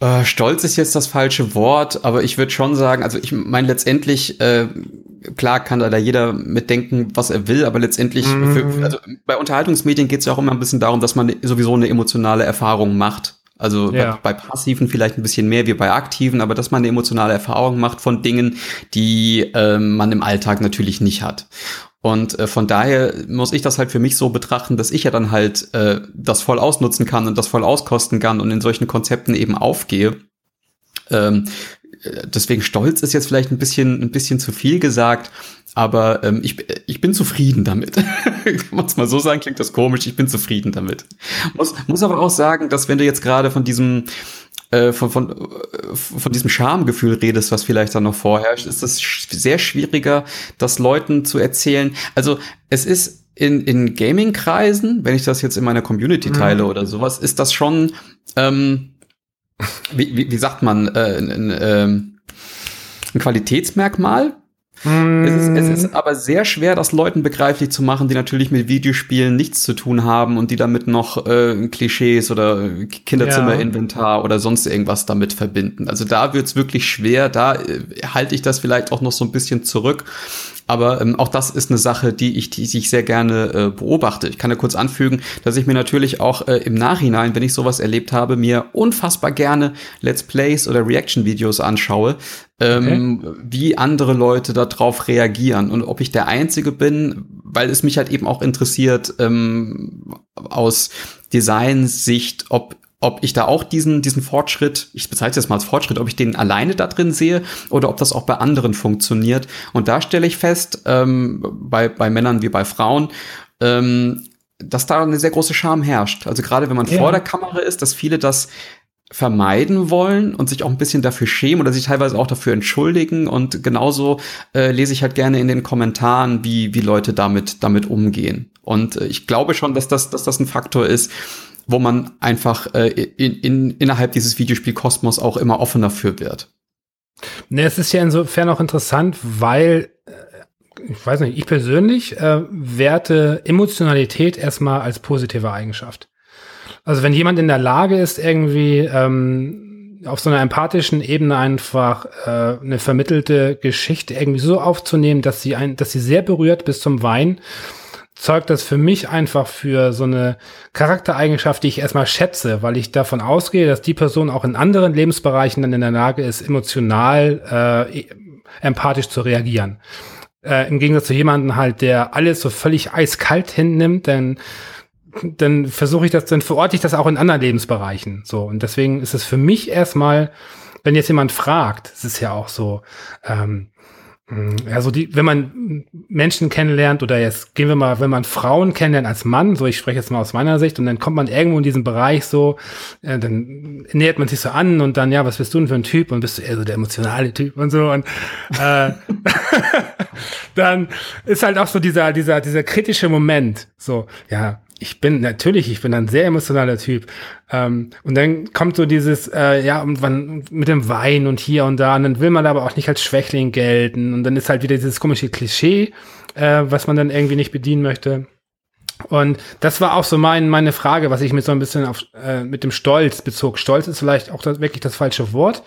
Äh, stolz ist jetzt das falsche Wort, aber ich würde schon sagen, also ich meine letztendlich, äh, klar kann da, jeder mitdenken, was er will, aber letztendlich, mhm. für, also bei Unterhaltungsmedien geht es ja auch immer ein bisschen darum, dass man sowieso eine emotionale Erfahrung macht. Also ja. bei, bei, passiven vielleicht ein bisschen mehr wie bei aktiven, aber dass man eine emotionale Erfahrung macht von Dingen, die äh, man im Alltag natürlich nicht hat. Und äh, von daher muss ich das halt für mich so betrachten, dass ich ja dann halt äh, das voll ausnutzen kann und das voll auskosten kann und in solchen Konzepten eben aufgehe. Ähm, äh, deswegen stolz ist jetzt vielleicht ein bisschen, ein bisschen zu viel gesagt, aber ähm, ich, ich bin zufrieden damit. Kann man es mal so sagen, klingt das komisch, ich bin zufrieden damit. Muss, muss aber auch sagen, dass wenn du jetzt gerade von diesem äh, von, von, äh, von diesem Schamgefühl redest, was vielleicht dann noch vorherrscht, ist es sehr schwieriger, das Leuten zu erzählen. Also es ist in, in Gaming-Kreisen, wenn ich das jetzt in meiner Community mhm. teile mhm. oder sowas, ist das schon, ähm, wie, wie, wie sagt man, äh, ein, ein, ein Qualitätsmerkmal, es ist, es ist aber sehr schwer, das Leuten begreiflich zu machen, die natürlich mit Videospielen nichts zu tun haben und die damit noch äh, Klischees oder Kinderzimmerinventar ja. oder sonst irgendwas damit verbinden. Also da wird's wirklich schwer, da äh, halte ich das vielleicht auch noch so ein bisschen zurück. Aber ähm, auch das ist eine Sache, die ich, die ich sehr gerne äh, beobachte. Ich kann ja kurz anfügen, dass ich mir natürlich auch äh, im Nachhinein, wenn ich sowas erlebt habe, mir unfassbar gerne Let's Plays oder Reaction-Videos anschaue, ähm, okay. wie andere Leute darauf reagieren und ob ich der Einzige bin, weil es mich halt eben auch interessiert ähm, aus Designsicht, ob ob ich da auch diesen, diesen Fortschritt, ich bezeichne es mal als Fortschritt, ob ich den alleine da drin sehe oder ob das auch bei anderen funktioniert. Und da stelle ich fest, ähm, bei, bei Männern wie bei Frauen, ähm, dass da eine sehr große Scham herrscht. Also gerade wenn man ja. vor der Kamera ist, dass viele das vermeiden wollen und sich auch ein bisschen dafür schämen oder sich teilweise auch dafür entschuldigen. Und genauso äh, lese ich halt gerne in den Kommentaren, wie, wie Leute damit, damit umgehen. Und äh, ich glaube schon, dass das, dass das ein Faktor ist, wo man einfach äh, in, in, innerhalb dieses Videospielkosmos auch immer offener für wird. Ne, es ist ja insofern auch interessant, weil äh, ich weiß nicht, ich persönlich äh, werte Emotionalität erstmal als positive Eigenschaft. Also wenn jemand in der Lage ist, irgendwie ähm, auf so einer empathischen Ebene einfach äh, eine vermittelte Geschichte irgendwie so aufzunehmen, dass sie ein, dass sie sehr berührt bis zum Wein, zeugt das für mich einfach für so eine Charaktereigenschaft, die ich erstmal schätze, weil ich davon ausgehe, dass die Person auch in anderen Lebensbereichen dann in der Lage ist, emotional äh, empathisch zu reagieren. Äh, Im Gegensatz zu jemandem halt, der alles so völlig eiskalt hinnimmt, denn dann versuche ich das, dann verorte ich das auch in anderen Lebensbereichen. So. Und deswegen ist es für mich erstmal, wenn jetzt jemand fragt, es ist ja auch so, ähm, also die, wenn man Menschen kennenlernt oder jetzt gehen wir mal, wenn man Frauen kennenlernt als Mann, so ich spreche jetzt mal aus meiner Sicht und dann kommt man irgendwo in diesen Bereich so, äh, dann nähert man sich so an und dann ja, was bist du denn für ein Typ und bist du eher so der emotionale Typ und so und äh, dann ist halt auch so dieser dieser dieser kritische Moment, so ja, ich bin natürlich, ich bin ein sehr emotionaler Typ. Ähm, und dann kommt so dieses, äh, ja, und wann mit dem Wein und hier und da, und dann will man aber auch nicht als Schwächling gelten. Und dann ist halt wieder dieses komische Klischee, äh, was man dann irgendwie nicht bedienen möchte. Und das war auch so mein, meine Frage, was ich mit so ein bisschen auf, äh, mit dem Stolz bezog. Stolz ist vielleicht auch das, wirklich das falsche Wort.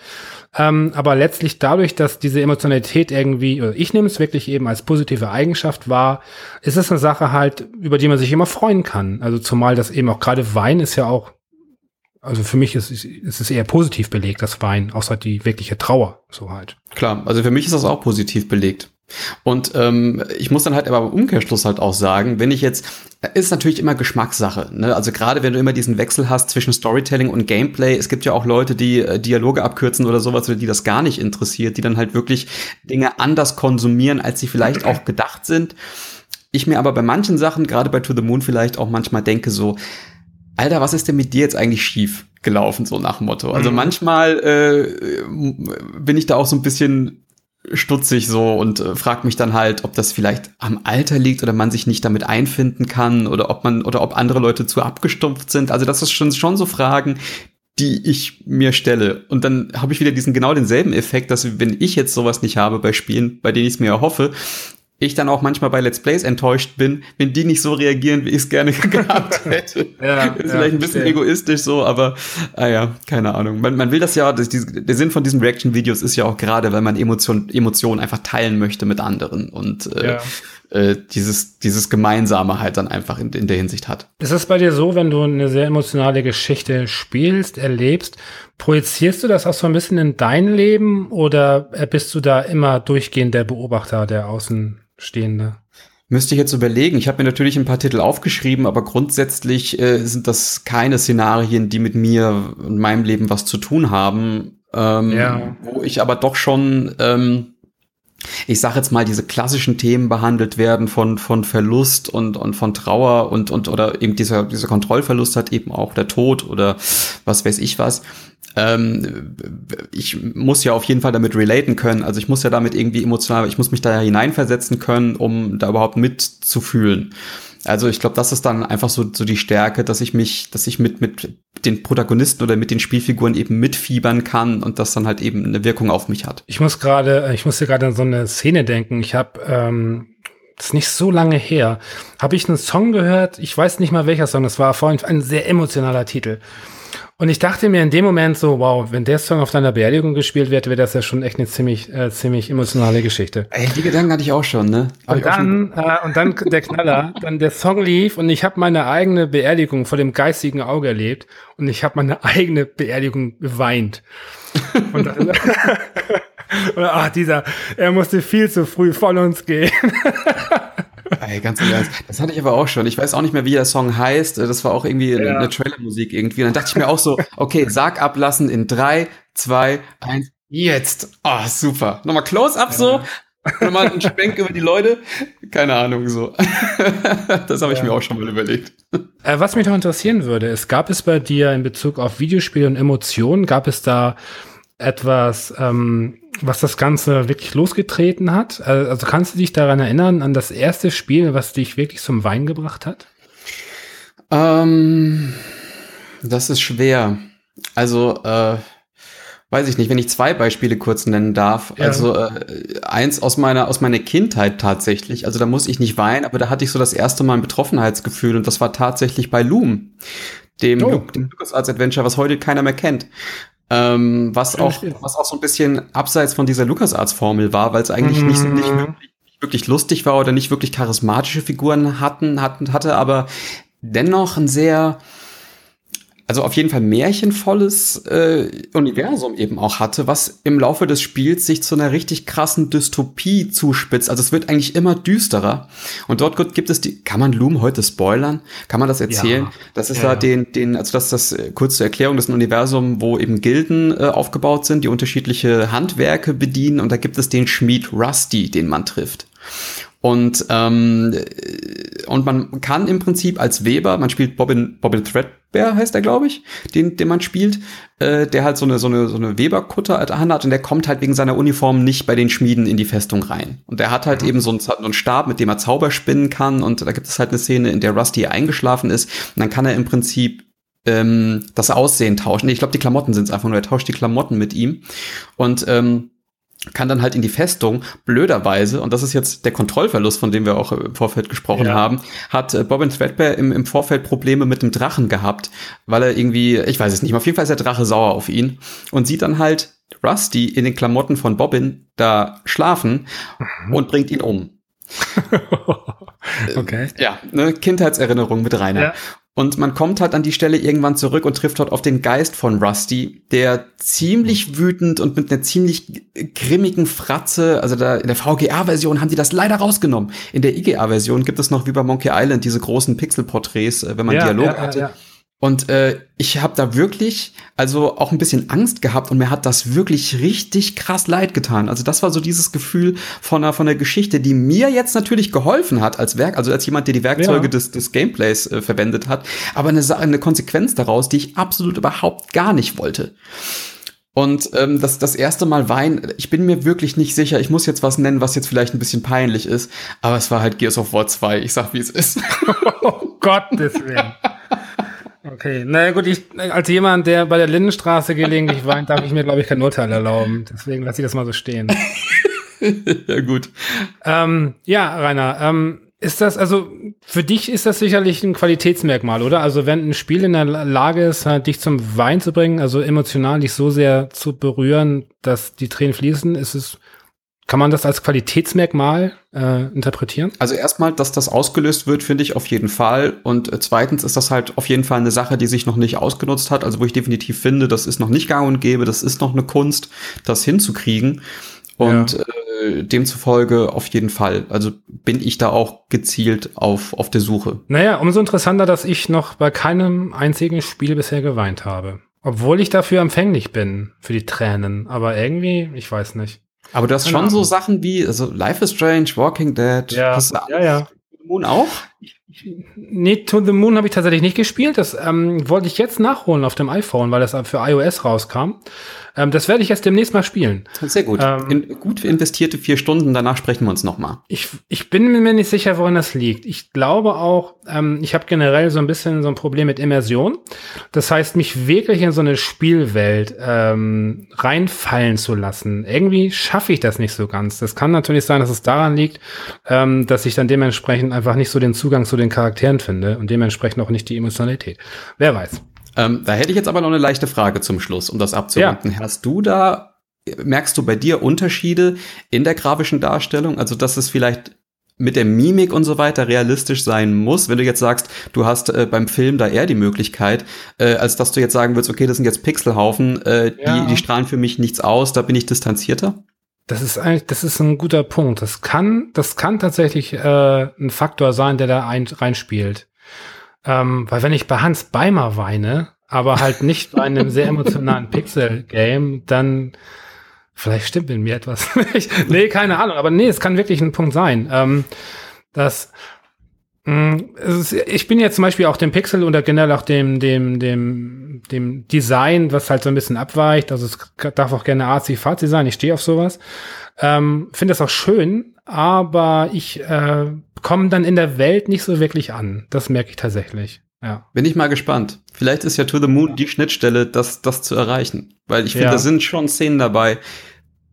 Ähm, aber letztlich dadurch, dass diese Emotionalität irgendwie, oder ich nehme es wirklich eben als positive Eigenschaft wahr, ist es eine Sache halt, über die man sich immer freuen kann. Also zumal das eben auch gerade Wein ist ja auch, also für mich ist, ist es eher positiv belegt, das Wein, außer die wirkliche Trauer, so halt. Klar, also für mich ist das auch positiv belegt. Und ähm, ich muss dann halt aber im Umkehrschluss halt auch sagen, wenn ich jetzt, ist natürlich immer Geschmackssache. Ne? Also gerade wenn du immer diesen Wechsel hast zwischen Storytelling und Gameplay, es gibt ja auch Leute, die äh, Dialoge abkürzen oder sowas, oder die das gar nicht interessiert, die dann halt wirklich Dinge anders konsumieren, als sie vielleicht auch gedacht sind. Ich mir aber bei manchen Sachen, gerade bei To the Moon vielleicht auch manchmal denke so, Alter, was ist denn mit dir jetzt eigentlich schief gelaufen, so nach Motto? Also mhm. manchmal äh, bin ich da auch so ein bisschen stutzig so und äh, fragt mich dann halt, ob das vielleicht am Alter liegt oder man sich nicht damit einfinden kann oder ob man oder ob andere Leute zu abgestumpft sind. Also das ist schon schon so Fragen, die ich mir stelle. Und dann habe ich wieder diesen genau denselben Effekt, dass wenn ich jetzt sowas nicht habe bei Spielen, bei denen ich es mir erhoffe, ich dann auch manchmal bei Let's Plays enttäuscht bin, wenn die nicht so reagieren, wie ich es gerne gehabt hätte. ja, ist ja, vielleicht ein bisschen egoistisch so, aber ah ja, keine Ahnung. Man, man will das ja, das, die, der Sinn von diesen Reaction-Videos ist ja auch gerade, weil man Emotionen Emotionen einfach teilen möchte mit anderen und äh, ja. äh, dieses, dieses Gemeinsame halt dann einfach in, in der Hinsicht hat. Ist es bei dir so, wenn du eine sehr emotionale Geschichte spielst, erlebst, projizierst du das auch so ein bisschen in dein Leben oder bist du da immer durchgehend der Beobachter, der außen stehende? Müsste ich jetzt überlegen. Ich habe mir natürlich ein paar Titel aufgeschrieben, aber grundsätzlich äh, sind das keine Szenarien, die mit mir und meinem Leben was zu tun haben. Ähm, ja. Wo ich aber doch schon, ähm, ich sage jetzt mal, diese klassischen Themen behandelt werden von von Verlust und und von Trauer und und oder eben dieser dieser Kontrollverlust hat eben auch der Tod oder was weiß ich was ähm, ich muss ja auf jeden Fall damit relaten können. Also ich muss ja damit irgendwie emotional, ich muss mich da hineinversetzen können, um da überhaupt mitzufühlen. Also ich glaube, das ist dann einfach so, so die Stärke, dass ich mich, dass ich mit, mit den Protagonisten oder mit den Spielfiguren eben mitfiebern kann und das dann halt eben eine Wirkung auf mich hat. Ich muss gerade, ich musste gerade an so eine Szene denken. Ich habe ähm, das ist nicht so lange her, habe ich einen Song gehört, ich weiß nicht mal welcher Song, das war vorhin ein sehr emotionaler Titel. Und ich dachte mir in dem Moment so, wow, wenn der Song auf deiner Beerdigung gespielt wird, wäre das ja schon echt eine ziemlich, äh, ziemlich emotionale Geschichte. Ey, die Gedanken hatte ich auch schon, ne? und dann, äh, und dann der Knaller, dann der Song lief und ich habe meine eigene Beerdigung vor dem geistigen Auge erlebt und ich habe meine eigene Beerdigung geweint. Und dann, ach, dieser, er musste viel zu früh von uns gehen. Ey, ganz ehrlich, das hatte ich aber auch schon. Ich weiß auch nicht mehr, wie der Song heißt. Das war auch irgendwie ja. eine Trailermusik irgendwie. Und dann dachte ich mir auch so, okay, sag ablassen in drei, zwei, eins, jetzt. Oh, super. Nochmal Close-Up ja. so. Nochmal ein Schwenk über die Leute. Keine Ahnung, so. das habe ich ja. mir auch schon mal überlegt. Äh, was mich noch interessieren würde, ist, gab es bei dir in Bezug auf Videospiele und Emotionen, gab es da etwas, ähm, was das Ganze wirklich losgetreten hat? Äh, also kannst du dich daran erinnern, an das erste Spiel, was dich wirklich zum Wein gebracht hat? Ähm, das ist schwer. Also, äh, weiß ich nicht, wenn ich zwei Beispiele kurz nennen darf. Ja. Also äh, eins aus meiner aus meiner Kindheit tatsächlich. Also da muss ich nicht weinen, aber da hatte ich so das erste Mal ein Betroffenheitsgefühl und das war tatsächlich bei Loom, dem, oh. dem LucasArts Adventure, was heute keiner mehr kennt. Ähm, was auch, was auch so ein bisschen abseits von dieser LucasArts-Formel war, weil es eigentlich mhm. nicht, nicht, wirklich, nicht wirklich lustig war oder nicht wirklich charismatische Figuren hatten, hatten, hatte, aber dennoch ein sehr, also auf jeden Fall märchenvolles äh, Universum eben auch hatte, was im Laufe des Spiels sich zu einer richtig krassen Dystopie zuspitzt. Also es wird eigentlich immer düsterer. Und dort gibt es die, kann man Loom heute spoilern? Kann man das erzählen? Ja. Das ist ja. da den, den, also das ist das äh, kurze Erklärung, das ist ein Universum, wo eben Gilden äh, aufgebaut sind, die unterschiedliche Handwerke bedienen und da gibt es den Schmied Rusty, den man trifft. Und, ähm, und man kann im Prinzip als Weber, man spielt Bobbin, Bobbin Threadbare heißt er, glaube ich, den, den man spielt, äh, der halt so eine, so eine, so eine Weberkutter hat und der kommt halt wegen seiner Uniform nicht bei den Schmieden in die Festung rein. Und der hat halt mhm. eben so einen, so einen Stab, mit dem er Zauber spinnen kann und da gibt es halt eine Szene, in der Rusty eingeschlafen ist und dann kann er im Prinzip ähm, das Aussehen tauschen. Ich glaube, die Klamotten sind es einfach nur, er tauscht die Klamotten mit ihm und ähm, kann dann halt in die Festung. Blöderweise, und das ist jetzt der Kontrollverlust, von dem wir auch im Vorfeld gesprochen ja. haben, hat äh, Bobbin Threadbare im, im Vorfeld Probleme mit dem Drachen gehabt, weil er irgendwie, ich weiß es nicht, auf jeden Fall ist der Drache sauer auf ihn und sieht dann halt Rusty in den Klamotten von Bobbin da schlafen mhm. und bringt ihn um. okay. Ja, ne, Kindheitserinnerung mit Rainer. Ja. Und man kommt halt an die Stelle irgendwann zurück und trifft dort auf den Geist von Rusty, der ziemlich wütend und mit einer ziemlich grimmigen Fratze, also da in der VGA-Version haben die das leider rausgenommen. In der IGA-Version gibt es noch wie bei Monkey Island diese großen Pixel-Porträts, äh, wenn man ja, Dialog ja, hatte. Ja, und äh, ich habe da wirklich, also auch ein bisschen Angst gehabt und mir hat das wirklich richtig krass leid getan. Also das war so dieses Gefühl von einer, von der Geschichte, die mir jetzt natürlich geholfen hat als Werk, also als jemand, der die Werkzeuge ja. des, des Gameplays äh, verwendet hat, aber eine, eine Konsequenz daraus, die ich absolut überhaupt gar nicht wollte. Und ähm, das, das erste Mal Wein, ich bin mir wirklich nicht sicher. Ich muss jetzt was nennen, was jetzt vielleicht ein bisschen peinlich ist, aber es war halt Gears of War 2. Ich sag, wie es ist. oh Gottes Willen. Okay, na gut, ich, als jemand, der bei der Lindenstraße gelegentlich weint, darf ich mir, glaube ich, kein Urteil erlauben. Deswegen lasse ich das mal so stehen. ja, gut. Ähm, ja, Rainer, ähm, ist das, also für dich ist das sicherlich ein Qualitätsmerkmal, oder? Also wenn ein Spiel in der Lage ist, halt dich zum Wein zu bringen, also emotional dich so sehr zu berühren, dass die Tränen fließen, ist es kann man das als Qualitätsmerkmal äh, interpretieren? Also erstmal, dass das ausgelöst wird, finde ich auf jeden Fall. Und äh, zweitens ist das halt auf jeden Fall eine Sache, die sich noch nicht ausgenutzt hat. Also wo ich definitiv finde, das ist noch nicht gang und gäbe, das ist noch eine Kunst, das hinzukriegen. Und ja. äh, demzufolge auf jeden Fall. Also bin ich da auch gezielt auf, auf der Suche. Naja, umso interessanter, dass ich noch bei keinem einzigen Spiel bisher geweint habe. Obwohl ich dafür empfänglich bin, für die Tränen. Aber irgendwie, ich weiß nicht. Aber du hast schon so Sachen wie, also Life is Strange, Walking Dead. Ja, ja, ja. Moon auch? Nee, To the Moon habe ich tatsächlich nicht gespielt. Das ähm, wollte ich jetzt nachholen auf dem iPhone, weil das für iOS rauskam. Ähm, das werde ich jetzt demnächst mal spielen. Sehr gut. Ähm, In, gut investierte vier Stunden, danach sprechen wir uns nochmal. Ich, ich bin mir nicht sicher, woran das liegt. Ich glaube auch, ähm, ich habe generell so ein bisschen so ein Problem mit Immersion. Das heißt, mich wirklich in so eine Spielwelt ähm, reinfallen zu lassen. Irgendwie schaffe ich das nicht so ganz. Das kann natürlich sein, dass es daran liegt, ähm, dass ich dann dementsprechend einfach nicht so den Zugang zu den Charakteren finde und dementsprechend auch nicht die Emotionalität. Wer weiß. Ähm, da hätte ich jetzt aber noch eine leichte Frage zum Schluss, um das abzurunden. Ja. Hast du da, merkst du bei dir Unterschiede in der grafischen Darstellung? Also, dass es vielleicht mit der Mimik und so weiter realistisch sein muss, wenn du jetzt sagst, du hast äh, beim Film da eher die Möglichkeit, äh, als dass du jetzt sagen würdest, okay, das sind jetzt Pixelhaufen, äh, ja. die, die strahlen für mich nichts aus, da bin ich distanzierter? Das ist eigentlich, das ist ein guter Punkt. Das kann, das kann tatsächlich äh, ein Faktor sein, der da ein, reinspielt. Ähm, weil wenn ich bei Hans Beimer weine, aber halt nicht bei einem sehr emotionalen Pixel-Game, dann vielleicht stimmt in mir etwas. nee, keine Ahnung, aber nee, es kann wirklich ein Punkt sein. Ähm, dass ich bin jetzt zum Beispiel auch dem Pixel oder generell auch dem, dem, dem, dem Design, was halt so ein bisschen abweicht. Also es darf auch gerne arzi-fazi sein. Ich stehe auf sowas. Ähm, Finde das auch schön, aber ich äh, komme dann in der Welt nicht so wirklich an. Das merke ich tatsächlich. Ja. Bin ich mal gespannt. Vielleicht ist ja To the Moon die Schnittstelle, das, das zu erreichen. Weil ich finde, ja. da sind schon Szenen dabei,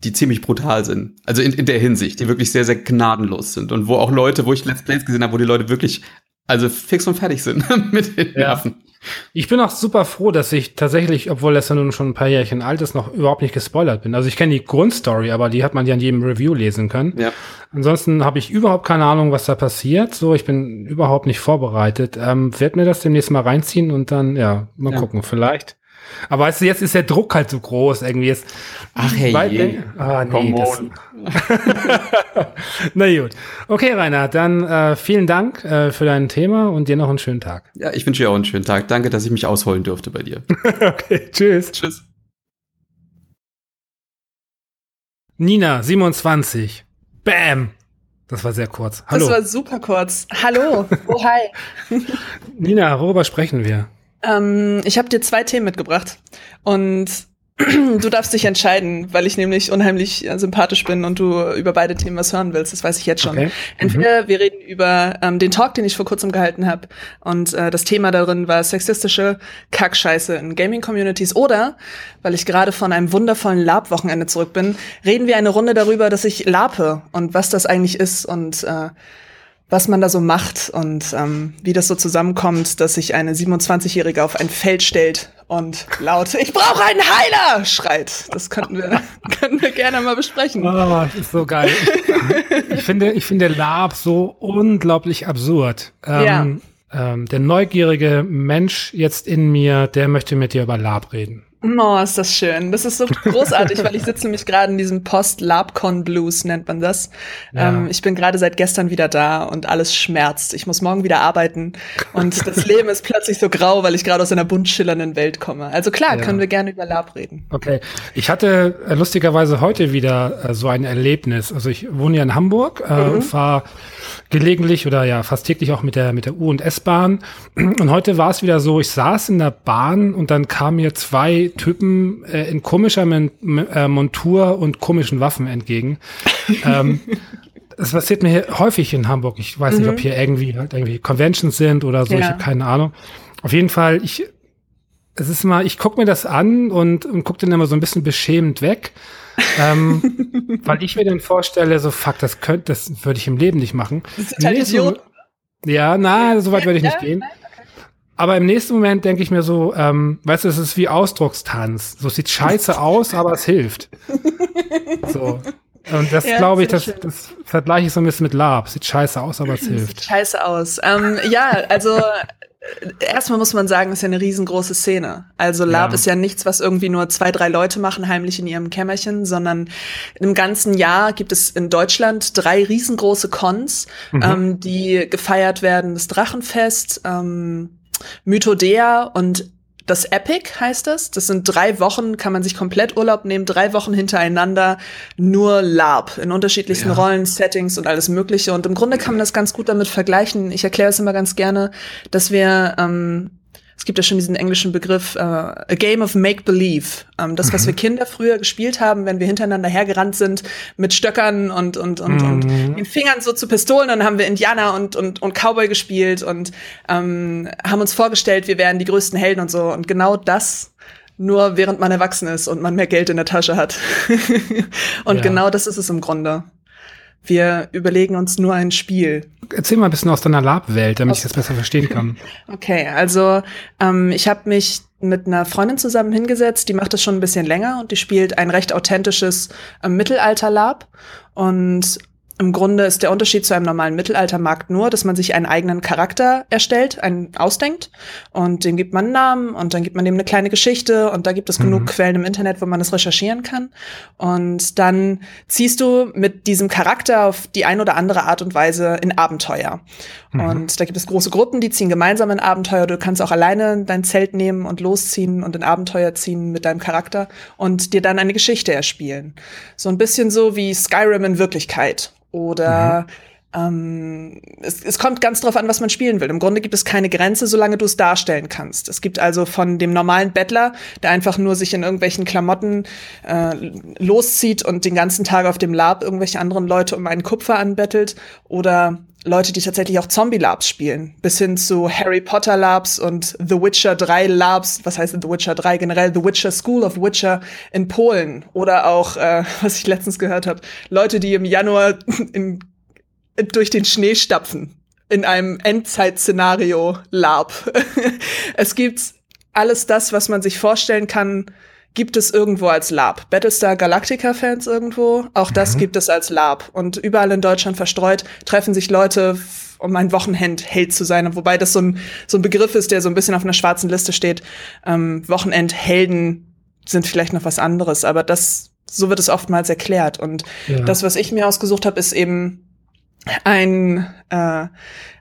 die ziemlich brutal sind. Also in, in der Hinsicht, die wirklich sehr, sehr gnadenlos sind. Und wo auch Leute, wo ich Let's Plays gesehen habe, wo die Leute wirklich, also fix und fertig sind mit den Nerven. Ja. Ich bin auch super froh, dass ich tatsächlich, obwohl das ja nun schon ein paar Jährchen alt ist, noch überhaupt nicht gespoilert bin. Also ich kenne die Grundstory, aber die hat man ja in jedem Review lesen können. Ja. Ansonsten habe ich überhaupt keine Ahnung, was da passiert. So, ich bin überhaupt nicht vorbereitet. Ähm, werd mir das demnächst mal reinziehen und dann, ja, mal ja. gucken. Vielleicht aber weißt du, jetzt ist der Druck halt so groß irgendwie. Jetzt, Ach hey, je. Ah, nee, das, Na gut. Okay, Rainer, dann äh, vielen Dank äh, für dein Thema und dir noch einen schönen Tag. Ja, ich wünsche dir auch einen schönen Tag. Danke, dass ich mich ausholen durfte bei dir. okay, tschüss. Tschüss. Nina, 27. Bam. Das war sehr kurz. Hallo. Das war super kurz. Hallo. Oh, hi. Nina, worüber sprechen wir? Ähm, ich habe dir zwei Themen mitgebracht und du darfst dich entscheiden, weil ich nämlich unheimlich äh, sympathisch bin und du über beide Themen was hören willst. Das weiß ich jetzt schon. Okay. Entweder mhm. wir reden über ähm, den Talk, den ich vor kurzem gehalten habe und äh, das Thema darin war sexistische Kackscheiße in Gaming-Communities oder, weil ich gerade von einem wundervollen Lab-Wochenende zurück bin, reden wir eine Runde darüber, dass ich lape und was das eigentlich ist und äh, was man da so macht und ähm, wie das so zusammenkommt, dass sich eine 27-Jährige auf ein Feld stellt und laut Ich brauche einen Heiler schreit. Das könnten wir, könnten wir gerne mal besprechen. Oh, ist so geil. ich finde, ich finde Lab so unglaublich absurd. Ähm, ja. ähm, der neugierige Mensch jetzt in mir, der möchte mit dir über Lab reden. Oh, ist das schön. Das ist so großartig, weil ich sitze nämlich gerade in diesem Post-Labcon-Blues, nennt man das. Ja. Ähm, ich bin gerade seit gestern wieder da und alles schmerzt. Ich muss morgen wieder arbeiten und das Leben ist plötzlich so grau, weil ich gerade aus einer bunt schillernden Welt komme. Also klar, ja. können wir gerne über Lab reden. Okay. Ich hatte äh, lustigerweise heute wieder äh, so ein Erlebnis. Also ich wohne ja in Hamburg äh, mhm. und fahre gelegentlich oder ja fast täglich auch mit der mit der U- und S-Bahn. Und heute war es wieder so, ich saß in der Bahn und dann kamen mir zwei Typen äh, in komischer Men äh, Montur und komischen Waffen entgegen. ähm, das passiert mir häufig in Hamburg. Ich weiß mhm. nicht, ob mhm. hier irgendwie halt irgendwie Conventions sind oder so. Ja. Ich habe keine Ahnung. Auf jeden Fall, ich es ist mal, ich guck mir das an und, und guck dann immer so ein bisschen beschämend weg ähm, weil ich mir dann vorstelle, so fuck, das könnte, das würde ich im Leben nicht machen. Nee, so, ja, na, so weit würde ich nicht gehen. Aber im nächsten Moment denke ich mir so, ähm, weißt du, es ist wie Ausdruckstanz. So sieht scheiße aus, aber es hilft. So. Und das ja, glaube ich, das, das vergleiche ich so ein bisschen mit Lab. Sieht scheiße aus, aber es hilft. Sieht scheiße aus. Ähm, ja, also erstmal muss man sagen, ist ja eine riesengroße Szene. Also Lab ja. ist ja nichts, was irgendwie nur zwei, drei Leute machen, heimlich in ihrem Kämmerchen, sondern im ganzen Jahr gibt es in Deutschland drei riesengroße Cons, mhm. ähm, die gefeiert werden. Das Drachenfest, ähm, Mythodea und das Epic heißt das. Das sind drei Wochen, kann man sich komplett Urlaub nehmen, drei Wochen hintereinander, nur LARP in unterschiedlichsten ja. Rollen, Settings und alles Mögliche. Und im Grunde kann man das ganz gut damit vergleichen. Ich erkläre es immer ganz gerne, dass wir ähm, es gibt ja schon diesen englischen Begriff, uh, a game of make-believe. Ähm, das, was mhm. wir Kinder früher gespielt haben, wenn wir hintereinander hergerannt sind mit Stöckern und, und, und, mhm. und den Fingern so zu Pistolen, dann haben wir Indianer und, und, und Cowboy gespielt und ähm, haben uns vorgestellt, wir wären die größten Helden und so. Und genau das nur während man erwachsen ist und man mehr Geld in der Tasche hat. und ja. genau das ist es im Grunde. Wir überlegen uns nur ein Spiel. Erzähl mal ein bisschen aus deiner Lab-Welt, damit aus ich das besser verstehen kann. Okay, also ähm, ich habe mich mit einer Freundin zusammen hingesetzt, die macht das schon ein bisschen länger und die spielt ein recht authentisches äh, Mittelalter-Lab. Und Im Grunde ist der Unterschied zu einem normalen Mittelaltermarkt nur, dass man sich einen eigenen Charakter erstellt, einen ausdenkt und dem gibt man einen Namen und dann gibt man dem eine kleine Geschichte und da gibt es mhm. genug Quellen im Internet, wo man das recherchieren kann. Und dann ziehst du mit diesem Charakter auf die ein oder andere Art und Weise in Abenteuer. Mhm. Und da gibt es große Gruppen, die ziehen gemeinsam in Abenteuer. Du kannst auch alleine dein Zelt nehmen und losziehen und in Abenteuer ziehen mit deinem Charakter und dir dann eine Geschichte erspielen. So ein bisschen so wie Skyrim in Wirklichkeit. Oder mhm. ähm, es, es kommt ganz drauf an, was man spielen will. Im Grunde gibt es keine Grenze, solange du es darstellen kannst. Es gibt also von dem normalen Bettler, der einfach nur sich in irgendwelchen Klamotten äh, loszieht und den ganzen Tag auf dem Lab irgendwelche anderen Leute um einen Kupfer anbettelt, oder Leute, die tatsächlich auch Zombie-Labs spielen, bis hin zu Harry Potter Labs und The Witcher 3 Labs, was heißt The Witcher 3 generell, The Witcher School of Witcher in Polen oder auch, äh, was ich letztens gehört habe, Leute, die im Januar in, durch den Schnee stapfen in einem Endzeit-Szenario Lab. es gibt alles das, was man sich vorstellen kann, gibt es irgendwo als Lab. Battlestar Galactica-Fans irgendwo, auch das mhm. gibt es als Lab. Und überall in Deutschland verstreut treffen sich Leute, um ein Wochenend-Held zu sein. Wobei das so ein, so ein Begriff ist, der so ein bisschen auf einer schwarzen Liste steht. Ähm, Wochenend-Helden sind vielleicht noch was anderes, aber das, so wird es oftmals erklärt. Und ja. das, was ich mir ausgesucht habe, ist eben ein, äh,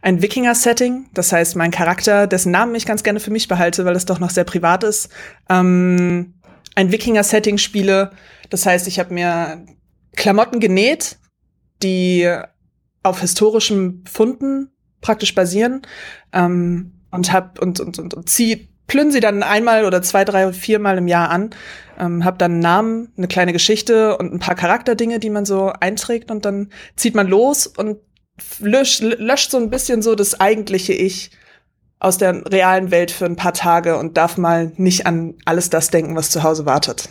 ein Wikinger-Setting. Das heißt, mein Charakter, dessen Namen ich ganz gerne für mich behalte, weil es doch noch sehr privat ist, ähm, ein Wikinger-Setting spiele. Das heißt, ich habe mir Klamotten genäht, die auf historischen Funden praktisch basieren ähm, und hab und und und, und zieh plünn sie dann einmal oder zwei, drei, viermal im Jahr an, ähm, hab dann einen Namen, eine kleine Geschichte und ein paar Charakterdinge, die man so einträgt und dann zieht man los und löscht, löscht so ein bisschen so das eigentliche Ich aus der realen Welt für ein paar Tage und darf mal nicht an alles das denken, was zu Hause wartet.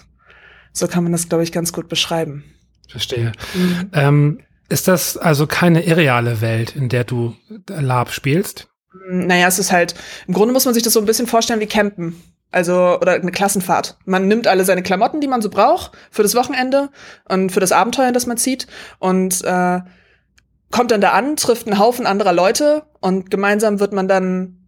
So kann man das, glaube ich, ganz gut beschreiben. Verstehe. Mhm. Ähm, ist das also keine irreale Welt, in der du Lab spielst? Naja, es ist halt, im Grunde muss man sich das so ein bisschen vorstellen wie Campen. Also, oder eine Klassenfahrt. Man nimmt alle seine Klamotten, die man so braucht, für das Wochenende und für das Abenteuer, das man zieht, und äh, kommt dann da an, trifft einen Haufen anderer Leute und gemeinsam wird man dann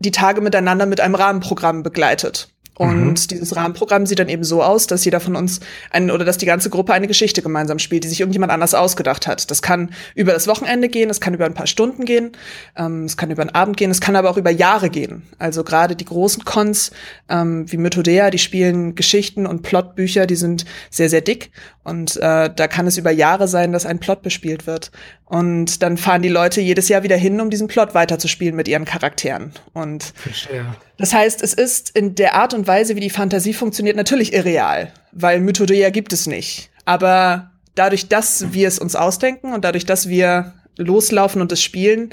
die Tage miteinander mit einem Rahmenprogramm begleitet. Und mhm. dieses Rahmenprogramm sieht dann eben so aus, dass jeder von uns ein, oder dass die ganze Gruppe eine Geschichte gemeinsam spielt, die sich irgendjemand anders ausgedacht hat. Das kann über das Wochenende gehen, es kann über ein paar Stunden gehen, ähm, es kann über einen Abend gehen, es kann aber auch über Jahre gehen. Also gerade die großen Cons ähm, wie Mythodea, die spielen Geschichten und Plotbücher, die sind sehr, sehr dick. Und äh, da kann es über Jahre sein, dass ein Plot bespielt wird. Und dann fahren die Leute jedes Jahr wieder hin, um diesen Plot weiterzuspielen mit ihren Charakteren. Und Verstehe. Das heißt, es ist in der Art und Weise, wie die Fantasie funktioniert, natürlich irreal, weil Mythodea gibt es nicht. Aber dadurch, dass wir es uns ausdenken und dadurch, dass wir loslaufen und es spielen,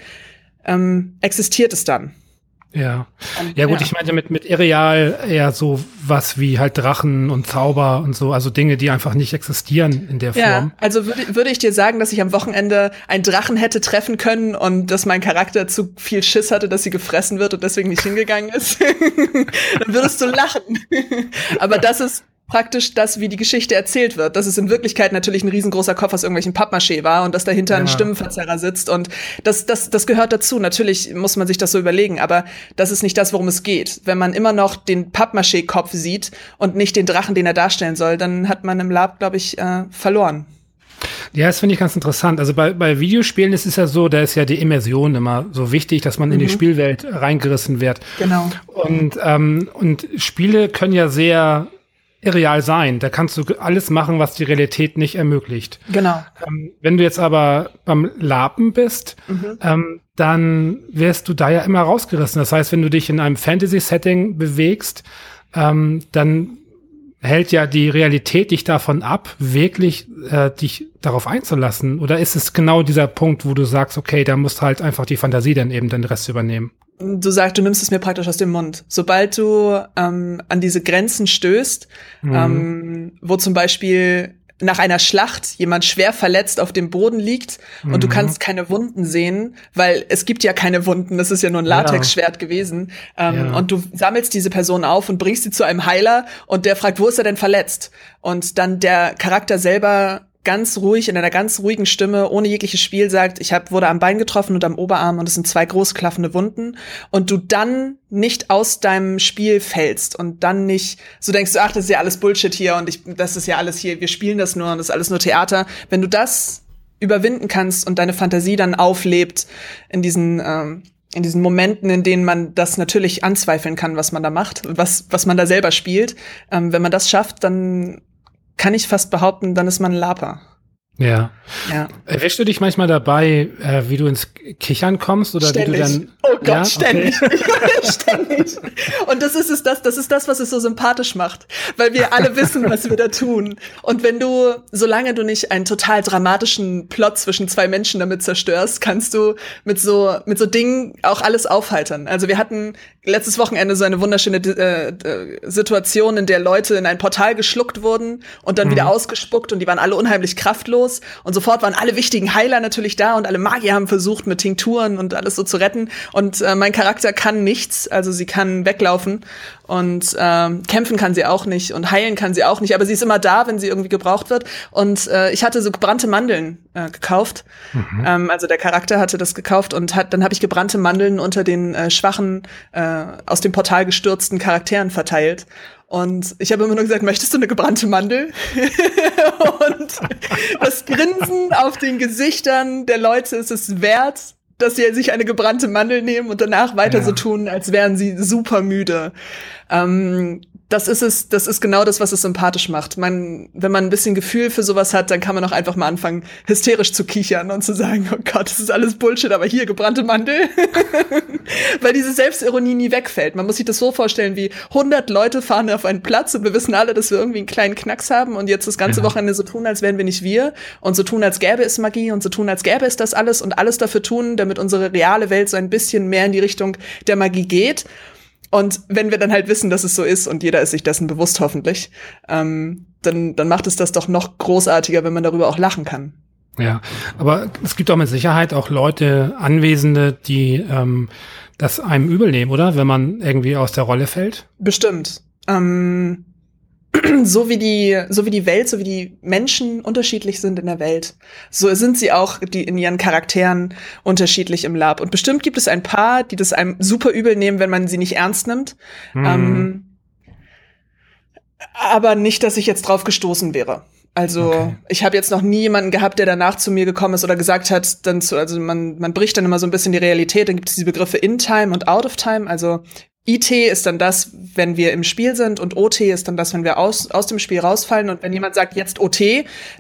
ähm, existiert es dann. Ja. Ja gut, ja. ich meinte mit, mit Irreal eher so was wie halt Drachen und Zauber und so, also Dinge, die einfach nicht existieren in der Form. Ja, also würde, würde ich dir sagen, dass ich am Wochenende einen Drachen hätte treffen können und dass mein Charakter zu viel Schiss hatte, dass sie gefressen wird und deswegen nicht hingegangen ist, dann würdest du lachen. Aber das ist praktisch das, wie die Geschichte erzählt wird. Dass es in Wirklichkeit natürlich ein riesengroßer Kopf aus irgendwelchen Pappmaché war und dass dahinter ja. ein Stimmenverzerrer sitzt. Und das, das, das gehört dazu. Natürlich muss man sich das so überlegen, aber das ist nicht das, worum es geht. Wenn man immer noch den Pappmaché-Kopf sieht und nicht den Drachen, den er darstellen soll, dann hat man im Lab, glaube ich, äh, verloren. Ja, das finde ich ganz interessant. Also bei, bei Videospielen ist es ja so, da ist ja die Immersion immer so wichtig, dass man mhm. in die mhm. Spielwelt reingerissen wird. Genau. Und, ähm, und Spiele können ja sehr irreal sein. Da kannst du alles machen, was die Realität nicht ermöglicht. Genau. Ähm, wenn du jetzt aber beim Lapen bist, mhm. ähm, dann wirst du da ja immer rausgerissen. Das heißt, wenn du dich in einem Fantasy-Setting bewegst, ähm, dann hält ja die Realität dich davon ab, wirklich äh, dich darauf einzulassen? Oder ist es genau dieser Punkt, wo du sagst, okay, da musst halt einfach die Fantasie dann eben den Rest übernehmen? Du sagst, du nimmst es mir praktisch aus dem Mund. Sobald du ähm, an diese Grenzen stößt, mhm. ähm, wo zum Beispiel nach einer Schlacht jemand schwer verletzt auf dem Boden liegt und mhm. du kannst keine Wunden sehen, weil es gibt ja keine Wunden, das ist ja nur ein Latexschwert ja. gewesen. Ähm, ja. Und du sammelst diese Person auf und bringst sie zu einem Heiler und der fragt, wo ist er denn verletzt? Und dann der Charakter selber ganz ruhig, in einer ganz ruhigen Stimme, ohne jegliches Spiel sagt, ich hab, wurde am Bein getroffen und am Oberarm und es sind zwei groß klaffende Wunden und du dann nicht aus deinem Spiel fällst und dann nicht so denkst du, ach, das ist ja alles Bullshit hier und ich, das ist ja alles hier, wir spielen das nur und das ist alles nur Theater. Wenn du das überwinden kannst und deine Fantasie dann auflebt in diesen, ähm, in diesen Momenten, in denen man das natürlich anzweifeln kann, was man da macht, was, was man da selber spielt. Ähm, wenn man das schafft, dann kann ich fast behaupten, dann ist man Laper. Ja. ja. Erwischst du dich manchmal dabei, äh, wie du ins Kichern kommst oder ständig. wie du dann. Oh Gott, ja? ständig. Okay. ständig. Und das ist es, das, das ist das, was es so sympathisch macht, weil wir alle wissen, was wir da tun. Und wenn du, solange du nicht einen total dramatischen Plot zwischen zwei Menschen damit zerstörst, kannst du mit so, mit so Dingen auch alles aufheitern. Also wir hatten letztes Wochenende so eine wunderschöne äh, Situation, in der Leute in ein Portal geschluckt wurden und dann mhm. wieder ausgespuckt und die waren alle unheimlich kraftlos und sofort waren alle wichtigen Heiler natürlich da und alle Magier haben versucht mit Tinkturen und alles so zu retten und äh, mein Charakter kann nichts, also sie kann weglaufen und ähm, kämpfen kann sie auch nicht und heilen kann sie auch nicht, aber sie ist immer da, wenn sie irgendwie gebraucht wird. Und äh, ich hatte so gebrannte Mandeln äh, gekauft. Mhm. Ähm, also der Charakter hatte das gekauft und hat, dann habe ich gebrannte Mandeln unter den äh, schwachen, äh, aus dem Portal gestürzten Charakteren verteilt. Und ich habe immer nur gesagt, möchtest du eine gebrannte Mandel? und das Grinsen auf den Gesichtern der Leute ist es wert, dass sie sich eine gebrannte Mandel nehmen und danach weiter ja. so tun, als wären sie super müde. Ähm, das ist es, das ist genau das, was es sympathisch macht. Man, wenn man ein bisschen Gefühl für sowas hat, dann kann man auch einfach mal anfangen, hysterisch zu kichern und zu sagen, oh Gott, das ist alles Bullshit, aber hier gebrannte Mandel. Weil diese Selbstironie nie wegfällt. Man muss sich das so vorstellen, wie 100 Leute fahren auf einen Platz und wir wissen alle, dass wir irgendwie einen kleinen Knacks haben und jetzt das ganze ja. Wochenende so tun, als wären wir nicht wir und so tun, als gäbe es Magie und so tun, als gäbe es das alles und alles dafür tun, damit unsere reale Welt so ein bisschen mehr in die Richtung der Magie geht. Und wenn wir dann halt wissen, dass es so ist und jeder ist sich dessen bewusst hoffentlich, ähm, dann, dann macht es das doch noch großartiger, wenn man darüber auch lachen kann. Ja, aber es gibt auch mit Sicherheit auch Leute, Anwesende, die ähm, das einem übel nehmen, oder? Wenn man irgendwie aus der Rolle fällt? Bestimmt. Ähm, so wie die, so wie die Welt, so wie die Menschen unterschiedlich sind in der Welt, so sind sie auch die in ihren Charakteren unterschiedlich im Lab. Und bestimmt gibt es ein paar, die das einem super übel nehmen, wenn man sie nicht ernst nimmt. Mhm. Ähm, aber nicht, dass ich jetzt drauf gestoßen wäre. Also okay. ich habe jetzt noch nie jemanden gehabt, der danach zu mir gekommen ist oder gesagt hat, dann zu, also man, man bricht dann immer so ein bisschen die Realität, dann gibt es diese Begriffe in Time und out of Time. Also IT ist dann das, wenn wir im Spiel sind und OT ist dann das, wenn wir aus, aus dem Spiel rausfallen. Und wenn jemand sagt, jetzt OT,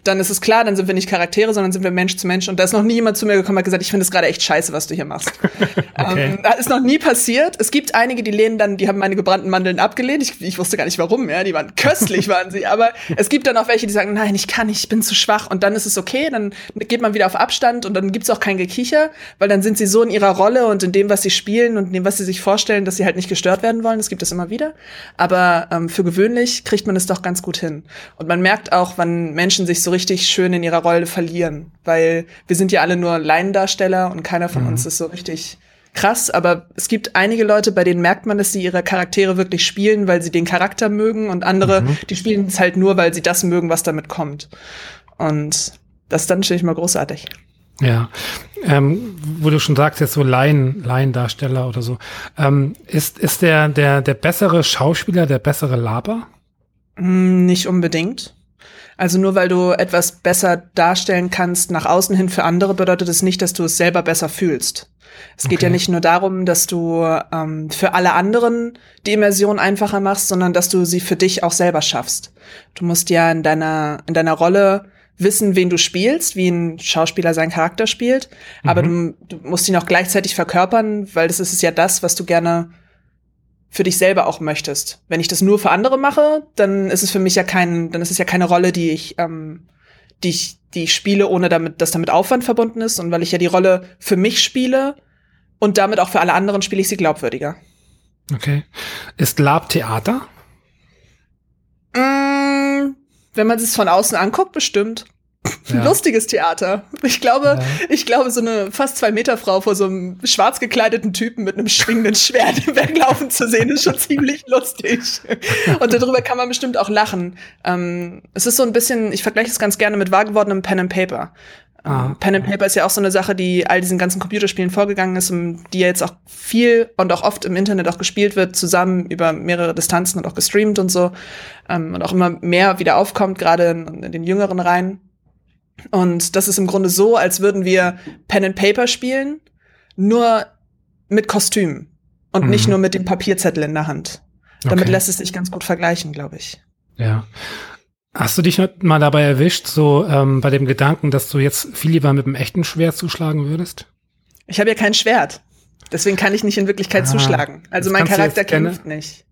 dann ist es klar, dann sind wir nicht Charaktere, sondern sind wir Mensch zu Mensch. Und da ist noch nie jemand zu mir gekommen und hat gesagt, ich finde es gerade echt scheiße, was du hier machst. okay. ähm, das ist noch nie passiert. Es gibt einige, die lehnen dann, die haben meine gebrannten Mandeln abgelehnt. Ich, ich wusste gar nicht warum, ja. Die waren köstlich, waren sie. Aber es gibt dann auch welche, die sagen, nein, ich kann nicht, ich bin zu schwach. Und dann ist es okay, dann geht man wieder auf Abstand und dann gibt's auch kein Gekicher, weil dann sind sie so in ihrer Rolle und in dem, was sie spielen und in dem, was sie sich vorstellen, dass sie halt nicht gestört werden wollen. Das gibt es immer wieder. Aber ähm, für gewöhnlich kriegt man es doch ganz gut hin. Und man merkt auch, wann Menschen sich so richtig schön in ihrer Rolle verlieren. Weil wir sind ja alle nur Laiendarsteller und keiner von mhm. uns ist so richtig krass, aber es gibt einige Leute, bei denen merkt man, dass sie ihre Charaktere wirklich spielen, weil sie den Charakter mögen und andere, mhm. die spielen es halt nur, weil sie das mögen, was damit kommt. Und das ist dann natürlich mal großartig. Ja, ähm, wo du schon sagst, jetzt so Laien, Laiendarsteller oder so. Ähm, ist, ist der, der, der bessere Schauspieler der bessere Laber? Hm, nicht unbedingt. Also nur weil du etwas besser darstellen kannst nach außen hin für andere, bedeutet es nicht, dass du es selber besser fühlst. Es okay. geht ja nicht nur darum, dass du ähm, für alle anderen die Immersion einfacher machst, sondern dass du sie für dich auch selber schaffst. Du musst ja in deiner, in deiner Rolle wissen, wen du spielst, wie ein Schauspieler seinen Charakter spielt, mhm. aber du, du, musst ihn auch gleichzeitig verkörpern, weil das ist ja das, was du gerne für dich selber auch möchtest. Wenn ich das nur für andere mache, dann ist es für mich ja kein, dann ist es ja keine Rolle, die ich, ähm, die ich, die ich spiele, ohne damit, dass damit Aufwand verbunden ist. Und weil ich ja die Rolle für mich spiele und damit auch für alle anderen spiele ich sie glaubwürdiger. Okay. Ist Lab Theater? Wenn man es von außen anguckt, bestimmt. Ja. Lustiges Theater. Ich glaube, ja. ich glaube, so eine fast zwei Meter Frau vor so einem schwarz gekleideten Typen mit einem schwingenden Schwert weglaufen zu sehen, ist schon ziemlich lustig. Und darüber kann man bestimmt auch lachen. Ähm, es ist so ein bisschen, ich vergleiche es ganz gerne mit wahr gewordenem Pen and Paper. Ah. Pen and Paper ist ja auch so eine Sache, die all diesen ganzen Computerspielen vorgegangen ist und die ja jetzt auch viel und auch oft im Internet auch gespielt wird, zusammen über mehrere Distanzen und auch gestreamt und so. Ähm, und auch immer mehr wieder aufkommt, gerade in, in den jüngeren Reihen. Und das ist im Grunde so, als würden wir Pen and Paper spielen, nur mit Kostüm und mhm. nicht nur mit dem Papierzettel in der Hand. Damit okay. lässt es sich ganz gut vergleichen, glaube ich. Ja. Hast du dich mal dabei erwischt, so ähm, bei dem Gedanken, dass du jetzt viel lieber mit einem echten Schwert zuschlagen würdest? Ich habe ja kein Schwert. Deswegen kann ich nicht in Wirklichkeit ah, zuschlagen. Also mein Charakter kämpft nicht.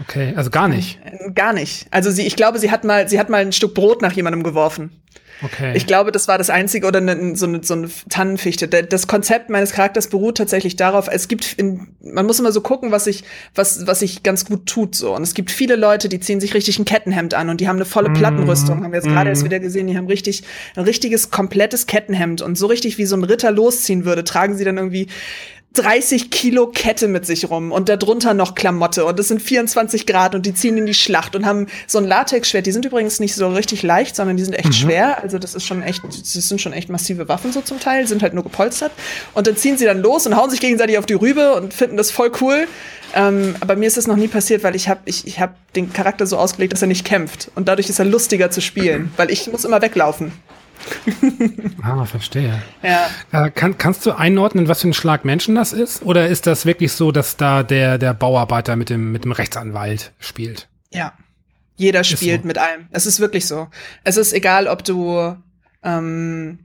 Okay, also gar nicht. Äh, gar nicht. Also sie, ich glaube, sie hat mal, sie hat mal ein Stück Brot nach jemandem geworfen. Okay. Ich glaube, das war das einzige oder ne, so, eine, so eine Tannenfichte. Das Konzept meines Charakters beruht tatsächlich darauf, es gibt, in, man muss immer so gucken, was sich, was, was sich ganz gut tut, so. Und es gibt viele Leute, die ziehen sich richtig ein Kettenhemd an und die haben eine volle mm. Plattenrüstung. Haben wir jetzt gerade mm. erst wieder gesehen, die haben richtig, ein richtiges, komplettes Kettenhemd und so richtig wie so ein Ritter losziehen würde, tragen sie dann irgendwie 30 Kilo Kette mit sich rum und darunter noch Klamotte und es sind 24 Grad und die ziehen in die Schlacht und haben so ein Latexschwert. Die sind übrigens nicht so richtig leicht, sondern die sind echt mhm. schwer. Also das ist schon echt, das sind schon echt massive Waffen so zum Teil, sind halt nur gepolstert. Und dann ziehen sie dann los und hauen sich gegenseitig auf die Rübe und finden das voll cool. Ähm, aber mir ist das noch nie passiert, weil ich habe ich, ich hab den Charakter so ausgelegt, dass er nicht kämpft. Und dadurch ist er lustiger zu spielen, weil ich muss immer weglaufen. ah, verstehe. Ja. Äh, kann, kannst du einordnen, was für ein Schlag Menschen das ist? Oder ist das wirklich so, dass da der, der Bauarbeiter mit dem, mit dem Rechtsanwalt spielt? Ja. Jeder spielt so. mit allem. Es ist wirklich so. Es ist egal, ob du, ähm,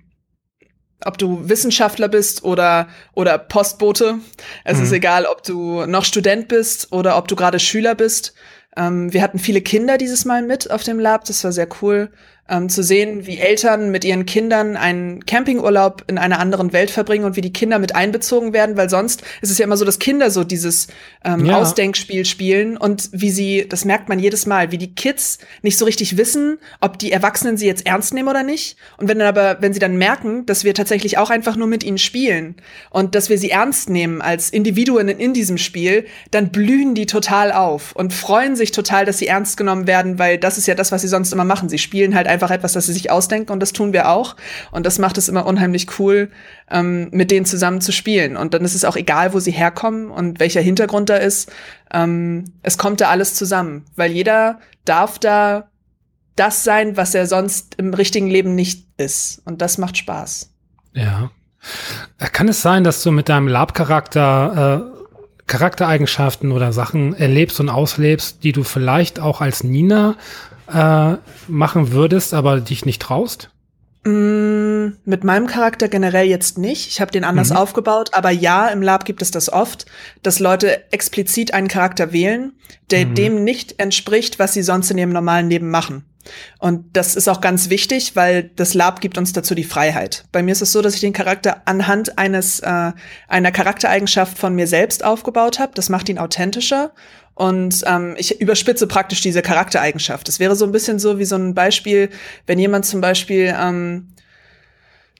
ob du Wissenschaftler bist oder, oder Postbote. Es mhm. ist egal, ob du noch Student bist oder ob du gerade Schüler bist. Ähm, wir hatten viele Kinder dieses Mal mit auf dem Lab. Das war sehr cool ähm, zu sehen, wie Eltern mit ihren Kindern einen Campingurlaub in einer anderen Welt verbringen und wie die Kinder mit einbezogen werden, weil sonst ist es ja immer so, dass Kinder so dieses ähm, ja. Ausdenkspiel spielen und wie sie, das merkt man jedes Mal, wie die Kids nicht so richtig wissen, ob die Erwachsenen sie jetzt ernst nehmen oder nicht. Und wenn dann aber, wenn sie dann merken, dass wir tatsächlich auch einfach nur mit ihnen spielen und dass wir sie ernst nehmen als Individuen in diesem Spiel, dann blühen die total auf und freuen sich total, dass sie ernst genommen werden, weil das ist ja das, was sie sonst immer machen. Sie spielen halt einfach einfach etwas, das sie sich ausdenken und das tun wir auch. Und das macht es immer unheimlich cool, ähm, mit denen zusammen zu spielen. Und dann ist es auch egal, wo sie herkommen und welcher Hintergrund da ist. Ähm, es kommt da alles zusammen, weil jeder darf da das sein, was er sonst im richtigen Leben nicht ist. Und das macht Spaß. Ja. Kann es sein, dass du mit deinem Lab-Charakter äh, Charaktereigenschaften oder Sachen erlebst und auslebst, die du vielleicht auch als Nina äh, machen würdest, aber dich nicht traust? Mm, mit meinem Charakter generell jetzt nicht. Ich habe den anders mhm. aufgebaut, aber ja, im Lab gibt es das oft, dass Leute explizit einen Charakter wählen, der mhm. dem nicht entspricht, was sie sonst in ihrem normalen Leben machen. Und das ist auch ganz wichtig, weil das Lab gibt uns dazu die Freiheit. Bei mir ist es so, dass ich den Charakter anhand eines äh, einer Charaktereigenschaft von mir selbst aufgebaut habe. Das macht ihn authentischer und ähm, ich überspitze praktisch diese Charaktereigenschaft. Es wäre so ein bisschen so wie so ein Beispiel, wenn jemand zum Beispiel ähm,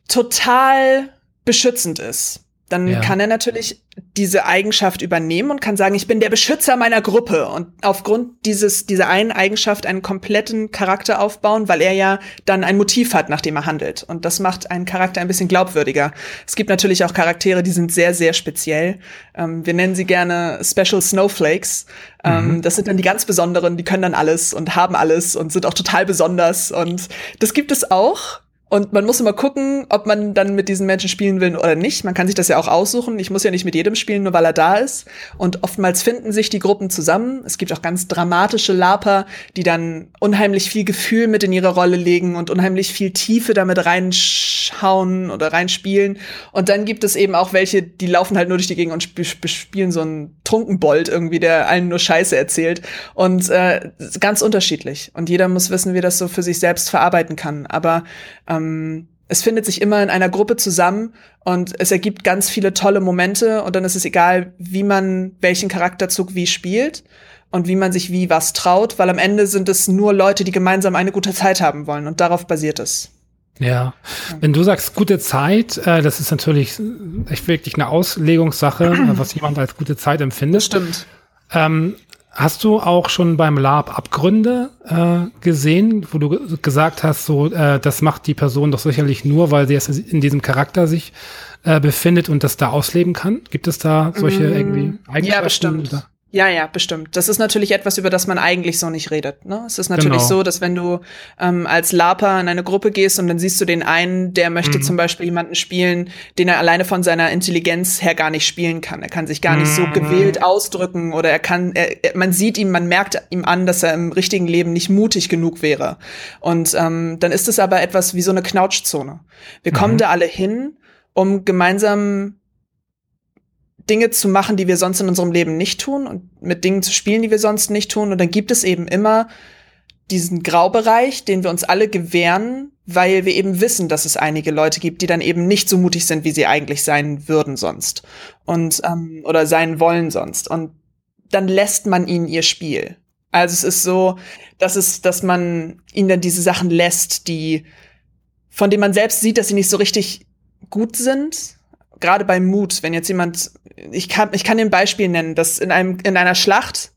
total beschützend ist dann ja. kann er natürlich diese Eigenschaft übernehmen und kann sagen, ich bin der Beschützer meiner Gruppe und aufgrund dieses, dieser einen Eigenschaft einen kompletten Charakter aufbauen, weil er ja dann ein Motiv hat, nach dem er handelt. Und das macht einen Charakter ein bisschen glaubwürdiger. Es gibt natürlich auch Charaktere, die sind sehr, sehr speziell. Ähm, wir nennen sie gerne Special Snowflakes. Ähm, mhm. Das sind dann die ganz Besonderen, die können dann alles und haben alles und sind auch total besonders. Und das gibt es auch. Und man muss immer gucken, ob man dann mit diesen Menschen spielen will oder nicht. Man kann sich das ja auch aussuchen. Ich muss ja nicht mit jedem spielen, nur weil er da ist. Und oftmals finden sich die Gruppen zusammen. Es gibt auch ganz dramatische Laper, die dann unheimlich viel Gefühl mit in ihre Rolle legen und unheimlich viel Tiefe damit reinschauen oder reinspielen. Und dann gibt es eben auch welche, die laufen halt nur durch die Gegend und spielen so einen Trunkenbold irgendwie, der allen nur Scheiße erzählt. Und äh, ganz unterschiedlich. Und jeder muss wissen, wie das so für sich selbst verarbeiten kann. Aber ähm, es findet sich immer in einer Gruppe zusammen und es ergibt ganz viele tolle Momente und dann ist es egal, wie man welchen Charakterzug wie spielt und wie man sich wie was traut, weil am Ende sind es nur Leute, die gemeinsam eine gute Zeit haben wollen und darauf basiert es. Ja, wenn du sagst gute Zeit, äh, das ist natürlich echt wirklich eine Auslegungssache, was jemand als gute Zeit empfindet. Stimmt. Ähm, hast du auch schon beim Lab Abgründe äh, gesehen, wo du gesagt hast, so äh, das macht die Person doch sicherlich nur, weil sie es in diesem Charakter sich äh, befindet und das da ausleben kann? Gibt es da solche mm, irgendwie Eigenschaften? Ja, bestimmt. Oder? Ja, ja, bestimmt. Das ist natürlich etwas, über das man eigentlich so nicht redet. Ne? Es ist natürlich genau. so, dass wenn du ähm, als Laper in eine Gruppe gehst und dann siehst du den einen, der möchte mhm. zum Beispiel jemanden spielen, den er alleine von seiner Intelligenz her gar nicht spielen kann. Er kann sich gar nicht so mhm. gewählt ausdrücken oder er kann, er, man sieht ihm, man merkt ihm an, dass er im richtigen Leben nicht mutig genug wäre. Und ähm, dann ist es aber etwas wie so eine Knautschzone. Wir mhm. kommen da alle hin, um gemeinsam Dinge zu machen, die wir sonst in unserem Leben nicht tun und mit Dingen zu spielen, die wir sonst nicht tun. Und dann gibt es eben immer diesen Graubereich, den wir uns alle gewähren, weil wir eben wissen, dass es einige Leute gibt, die dann eben nicht so mutig sind, wie sie eigentlich sein würden sonst und ähm, oder sein wollen sonst. Und dann lässt man ihnen ihr Spiel. Also es ist so, dass es, dass man ihnen dann diese Sachen lässt, die von denen man selbst sieht, dass sie nicht so richtig gut sind, gerade beim Mut, wenn jetzt jemand, ich kann, ich kann dir ein Beispiel nennen, dass in einem, in einer Schlacht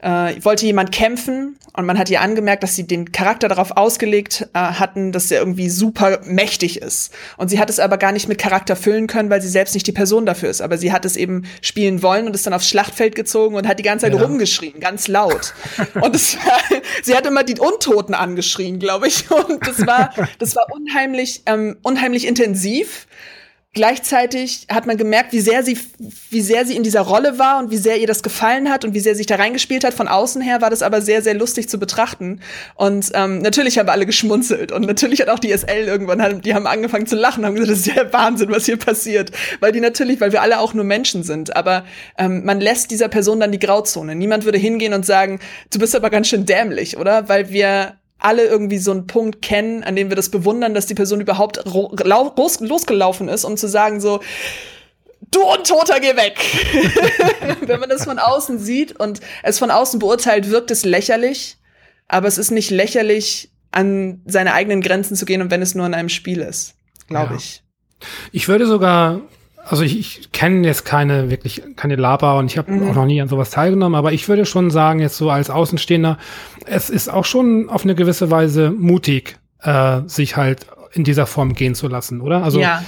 äh, wollte jemand kämpfen und man hat ihr angemerkt, dass sie den Charakter darauf ausgelegt äh, hatten, dass er irgendwie super mächtig ist. Und sie hat es aber gar nicht mit Charakter füllen können, weil sie selbst nicht die Person dafür ist. Aber sie hat es eben spielen wollen und ist dann aufs Schlachtfeld gezogen und hat die ganze Zeit ja. rumgeschrien, ganz laut. und es war, sie hat immer die Untoten angeschrien, glaube ich. Und das war, das war unheimlich, ähm, unheimlich intensiv. Gleichzeitig hat man gemerkt, wie sehr sie, wie sehr sie in dieser Rolle war und wie sehr ihr das gefallen hat und wie sehr sich da reingespielt hat. Von außen her war das aber sehr, sehr lustig zu betrachten. Und ähm, natürlich haben alle geschmunzelt und natürlich hat auch die SL irgendwann, die haben angefangen zu lachen, haben gesagt, das ist ja Wahnsinn, was hier passiert, weil die natürlich, weil wir alle auch nur Menschen sind. Aber ähm, man lässt dieser Person dann die Grauzone. Niemand würde hingehen und sagen, du bist aber ganz schön dämlich, oder? Weil wir alle irgendwie so einen Punkt kennen, an dem wir das bewundern, dass die Person überhaupt los losgelaufen ist, um zu sagen so, du Untoter, geh weg. Wenn man das von außen sieht und es von außen beurteilt, wirkt es lächerlich, aber es ist nicht lächerlich, an seine eigenen Grenzen zu gehen und wenn es nur in einem Spiel ist, glaube ja. ich. Ich würde sogar also ich, ich kenne jetzt keine wirklich keine Laber und ich habe mhm. auch noch nie an sowas teilgenommen, aber ich würde schon sagen, jetzt so als Außenstehender, es ist auch schon auf eine gewisse Weise mutig, äh, sich halt in dieser Form gehen zu lassen, oder? Also ja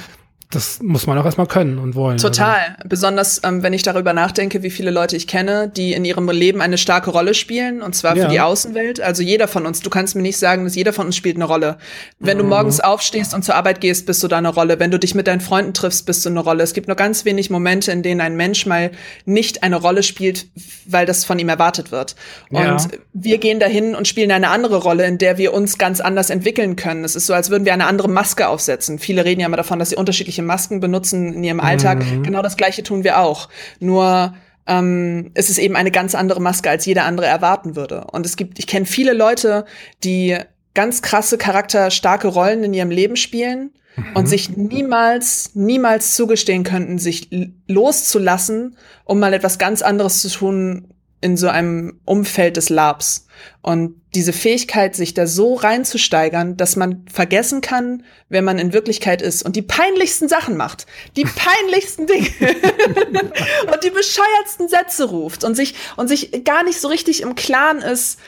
das muss man auch erstmal können und wollen. Total. Also. Besonders, ähm, wenn ich darüber nachdenke, wie viele Leute ich kenne, die in ihrem Leben eine starke Rolle spielen, und zwar ja. für die Außenwelt. Also jeder von uns. Du kannst mir nicht sagen, dass jeder von uns spielt eine Rolle. Wenn mhm. du morgens aufstehst und zur Arbeit gehst, bist du da eine Rolle. Wenn du dich mit deinen Freunden triffst, bist du eine Rolle. Es gibt nur ganz wenig Momente, in denen ein Mensch mal nicht eine Rolle spielt, weil das von ihm erwartet wird. Und ja. wir gehen dahin und spielen eine andere Rolle, in der wir uns ganz anders entwickeln können. Es ist so, als würden wir eine andere Maske aufsetzen. Viele reden ja immer davon, dass sie unterschiedliche irgendwelche Masken benutzen in ihrem Alltag. Mhm. Genau das Gleiche tun wir auch. Nur ähm, es ist eben eine ganz andere Maske, als jeder andere erwarten würde. Und es gibt, ich kenne viele Leute, die ganz krasse, charakterstarke Rollen in ihrem Leben spielen mhm. und sich niemals, niemals zugestehen könnten, sich loszulassen, um mal etwas ganz anderes zu tun, in so einem Umfeld des Labs. Und diese Fähigkeit, sich da so reinzusteigern, dass man vergessen kann, wer man in Wirklichkeit ist und die peinlichsten Sachen macht, die peinlichsten Dinge und die bescheuertsten Sätze ruft und sich, und sich gar nicht so richtig im Klaren ist,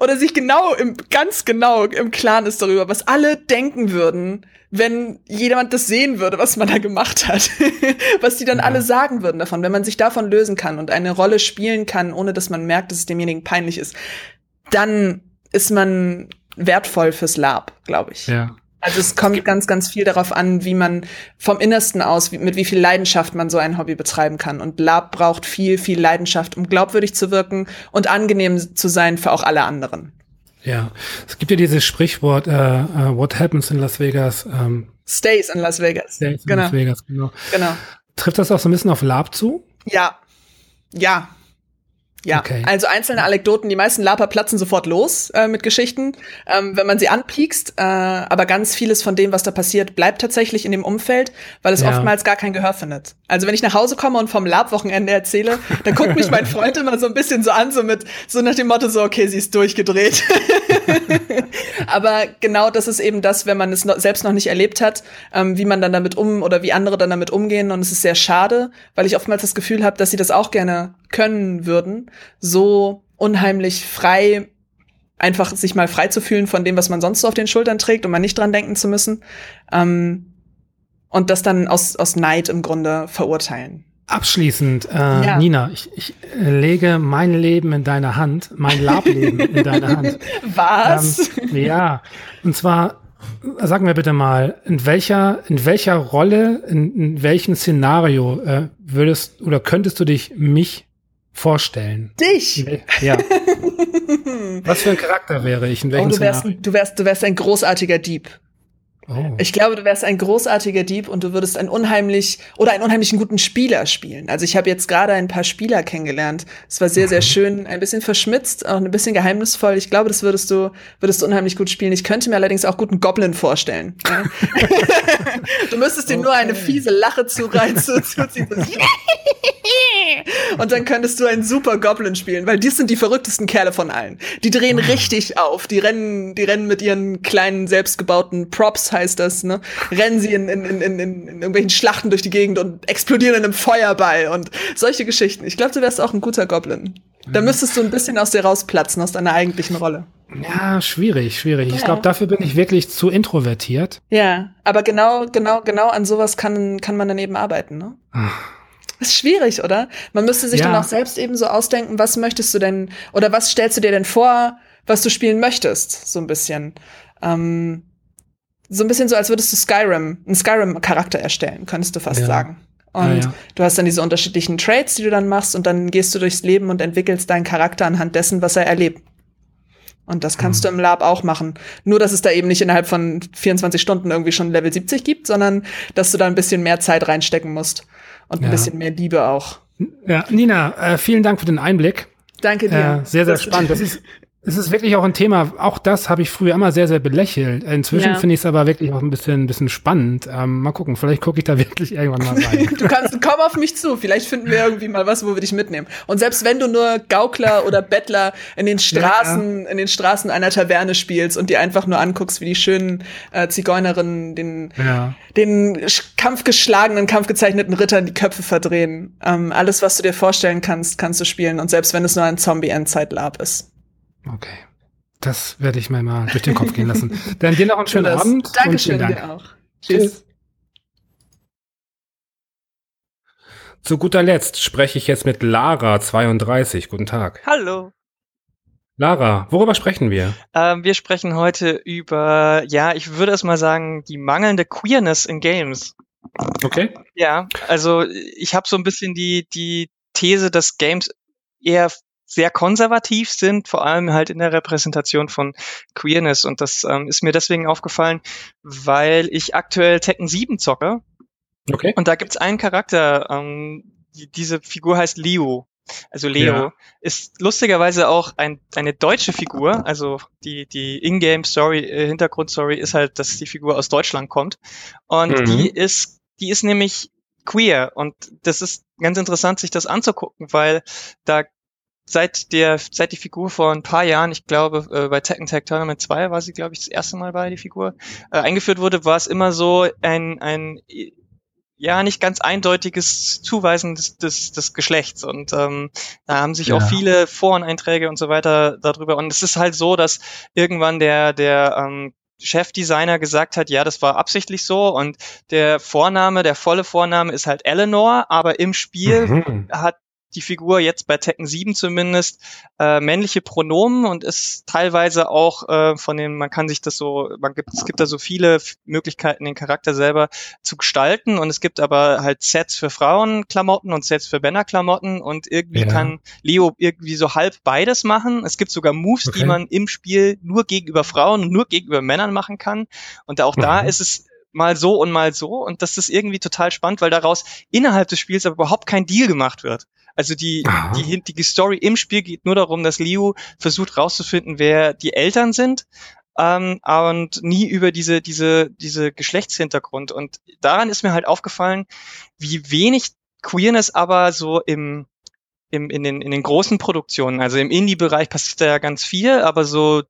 oder sich genau im, ganz genau im Klaren ist darüber, was alle denken würden, wenn jemand das sehen würde, was man da gemacht hat. was die dann ja. alle sagen würden davon, wenn man sich davon lösen kann und eine Rolle spielen kann, ohne dass man merkt, dass es demjenigen peinlich ist, dann ist man wertvoll fürs Lab, glaube ich. Ja. Also es kommt ganz, ganz viel darauf an, wie man vom Innersten aus, wie, mit wie viel Leidenschaft man so ein Hobby betreiben kann. Und Lab braucht viel, viel Leidenschaft, um glaubwürdig zu wirken und angenehm zu sein für auch alle anderen. Ja, es gibt ja dieses Sprichwort, uh, uh, what happens in Las Vegas? Ähm, Stays in Las Vegas. Stays in genau. Las Vegas, genau. genau. Trifft das auch so ein bisschen auf Lab zu? Ja. Ja. Ja, okay. also einzelne Anekdoten, die meisten Laper platzen sofort los äh, mit Geschichten, ähm, wenn man sie anpiekst, äh, aber ganz vieles von dem, was da passiert, bleibt tatsächlich in dem Umfeld, weil es ja. oftmals gar kein Gehör findet. Also wenn ich nach Hause komme und vom Lab-Wochenende erzähle, dann guckt mich mein Freund immer so ein bisschen so an, so mit, so nach dem Motto so, okay, sie ist durchgedreht. aber genau das ist eben das, wenn man es noch, selbst noch nicht erlebt hat, ähm, wie man dann damit um oder wie andere dann damit umgehen und es ist sehr schade, weil ich oftmals das Gefühl habe, dass sie das auch gerne können würden, so unheimlich frei einfach sich mal frei zu fühlen von dem, was man sonst so auf den Schultern trägt und mal nicht dran denken zu müssen. Ähm, und das dann aus, aus Neid im Grunde verurteilen. Abschließend, äh, ja. Nina, ich, ich lege mein Leben in deine Hand, mein Lableben in deine Hand. Was? Ähm, ja, und zwar, sag mir bitte mal, in welcher, in welcher Rolle, in, in welchem Szenario äh, würdest oder könntest du dich mich vorstellen. Dich? Ja. Was für ein Charakter wäre ich? In welchem oh, du, wärst, du, wärst, du wärst ein großartiger Dieb. Oh. Ich glaube, du wärst ein großartiger Dieb und du würdest einen unheimlich oder einen unheimlichen guten Spieler spielen. Also ich habe jetzt gerade ein paar Spieler kennengelernt. Es war sehr, sehr mhm. schön, ein bisschen verschmitzt, auch ein bisschen geheimnisvoll. Ich glaube, das würdest du, würdest du unheimlich gut spielen. Ich könnte mir allerdings auch guten Goblin vorstellen. Ja? du müsstest okay. nur eine fiese Lache zureizen, zuziehen. und dann könntest du einen super Goblin spielen, weil die sind die verrücktesten Kerle von allen. Die drehen ah. richtig auf. Die rennen, die rennen mit ihren kleinen selbstgebauten Props heißt das, ne? Rennen sie in, in, in, in, in irgendwelchen Schlachten durch die Gegend und explodieren in einem Feuerball und solche Geschichten. Ich glaube, du wärst auch ein guter Goblin. Da mhm. müsstest du ein bisschen aus dir rausplatzen, aus deiner eigentlichen Rolle. Ja, schwierig, schwierig. Ja. Ich glaube, dafür bin ich wirklich zu introvertiert. Ja, aber genau, genau, genau an sowas kann, kann man dann eben arbeiten, ne? Ach. Ist schwierig, oder? Man müsste sich ja. dann auch selbst eben so ausdenken, was möchtest du denn, oder was stellst du dir denn vor, was du spielen möchtest, so ein bisschen. Ähm, so ein bisschen so, als würdest du Skyrim, einen Skyrim-Charakter erstellen, könntest du fast ja. sagen. Und ja, ja. du hast dann diese unterschiedlichen Traits, die du dann machst, und dann gehst du durchs Leben und entwickelst deinen Charakter anhand dessen, was er erlebt. Und das kannst hm. du im Lab auch machen. Nur, dass es da eben nicht innerhalb von 24 Stunden irgendwie schon Level 70 gibt, sondern dass du da ein bisschen mehr Zeit reinstecken musst. Und ein ja. bisschen mehr Liebe auch. Ja, Nina, äh, vielen Dank für den Einblick. Danke dir. Äh, sehr, sehr spannend. Das ist, es ist wirklich auch ein Thema, auch das habe ich früher immer sehr, sehr belächelt. Inzwischen ja. finde ich es aber wirklich auch ein bisschen, ein bisschen spannend. Ähm, mal gucken, vielleicht gucke ich da wirklich irgendwann mal rein. du kannst, komm auf mich zu, vielleicht finden wir irgendwie mal was, wo wir dich mitnehmen. Und selbst wenn du nur Gaukler oder Bettler in den Straßen, ja. in den Straßen einer Taverne spielst und dir einfach nur anguckst, wie die schönen äh, Zigeunerinnen den, ja. den kampfgeschlagenen, kampfgezeichneten Rittern die Köpfe verdrehen. Ähm, alles, was du dir vorstellen kannst, kannst du spielen. Und selbst wenn es nur ein Zombie-Endzeit-Lab ist. Okay. Das werde ich mir mal durch den Kopf gehen lassen. Dann dir noch einen schönen das. Abend. Dankeschön, Dank. dir auch. Tschüss. Zu guter Letzt spreche ich jetzt mit Lara32. Guten Tag. Hallo. Lara, worüber sprechen wir? Ähm, wir sprechen heute über, ja, ich würde es mal sagen, die mangelnde Queerness in Games. Okay. Ja, also ich habe so ein bisschen die, die These, dass Games eher sehr konservativ sind, vor allem halt in der Repräsentation von Queerness. Und das ähm, ist mir deswegen aufgefallen, weil ich aktuell Tekken 7 zocke. Okay. Und da gibt's einen Charakter, ähm, die, diese Figur heißt Leo. Also Leo ja. ist lustigerweise auch ein, eine deutsche Figur. Also die, die Ingame-Story, äh, Hintergrundstory ist halt, dass die Figur aus Deutschland kommt. Und mhm. die ist, die ist nämlich queer. Und das ist ganz interessant, sich das anzugucken, weil da seit der, seit die Figur vor ein paar Jahren, ich glaube, äh, bei Tekken Tag Tournament 2 war sie, glaube ich, das erste Mal bei die Figur, äh, eingeführt wurde, war es immer so ein, ein ja nicht ganz eindeutiges Zuweisen des, des, des Geschlechts. Und ähm, da haben sich ja. auch viele Foreneinträge und so weiter darüber. Und es ist halt so, dass irgendwann der, der ähm, Chefdesigner gesagt hat, ja, das war absichtlich so und der Vorname, der volle Vorname ist halt Eleanor, aber im Spiel mhm. hat die Figur jetzt bei Tekken 7 zumindest äh, männliche Pronomen und ist teilweise auch äh, von den, man kann sich das so, man gibt, es gibt da so viele Möglichkeiten, den Charakter selber zu gestalten und es gibt aber halt Sets für Frauenklamotten und Sets für Männerklamotten und irgendwie ja. kann Leo irgendwie so halb beides machen. Es gibt sogar Moves, okay. die man im Spiel nur gegenüber Frauen und nur gegenüber Männern machen kann und auch mhm. da ist es mal so und mal so. Und das ist irgendwie total spannend, weil daraus innerhalb des Spiels aber überhaupt kein Deal gemacht wird. Also die, die, die Story im Spiel geht nur darum, dass Liu versucht rauszufinden, wer die Eltern sind ähm, und nie über diese, diese, diese Geschlechtshintergrund. Und daran ist mir halt aufgefallen, wie wenig Queerness aber so im, im, in, den, in den großen Produktionen, also im Indie-Bereich passiert da ja ganz viel, aber so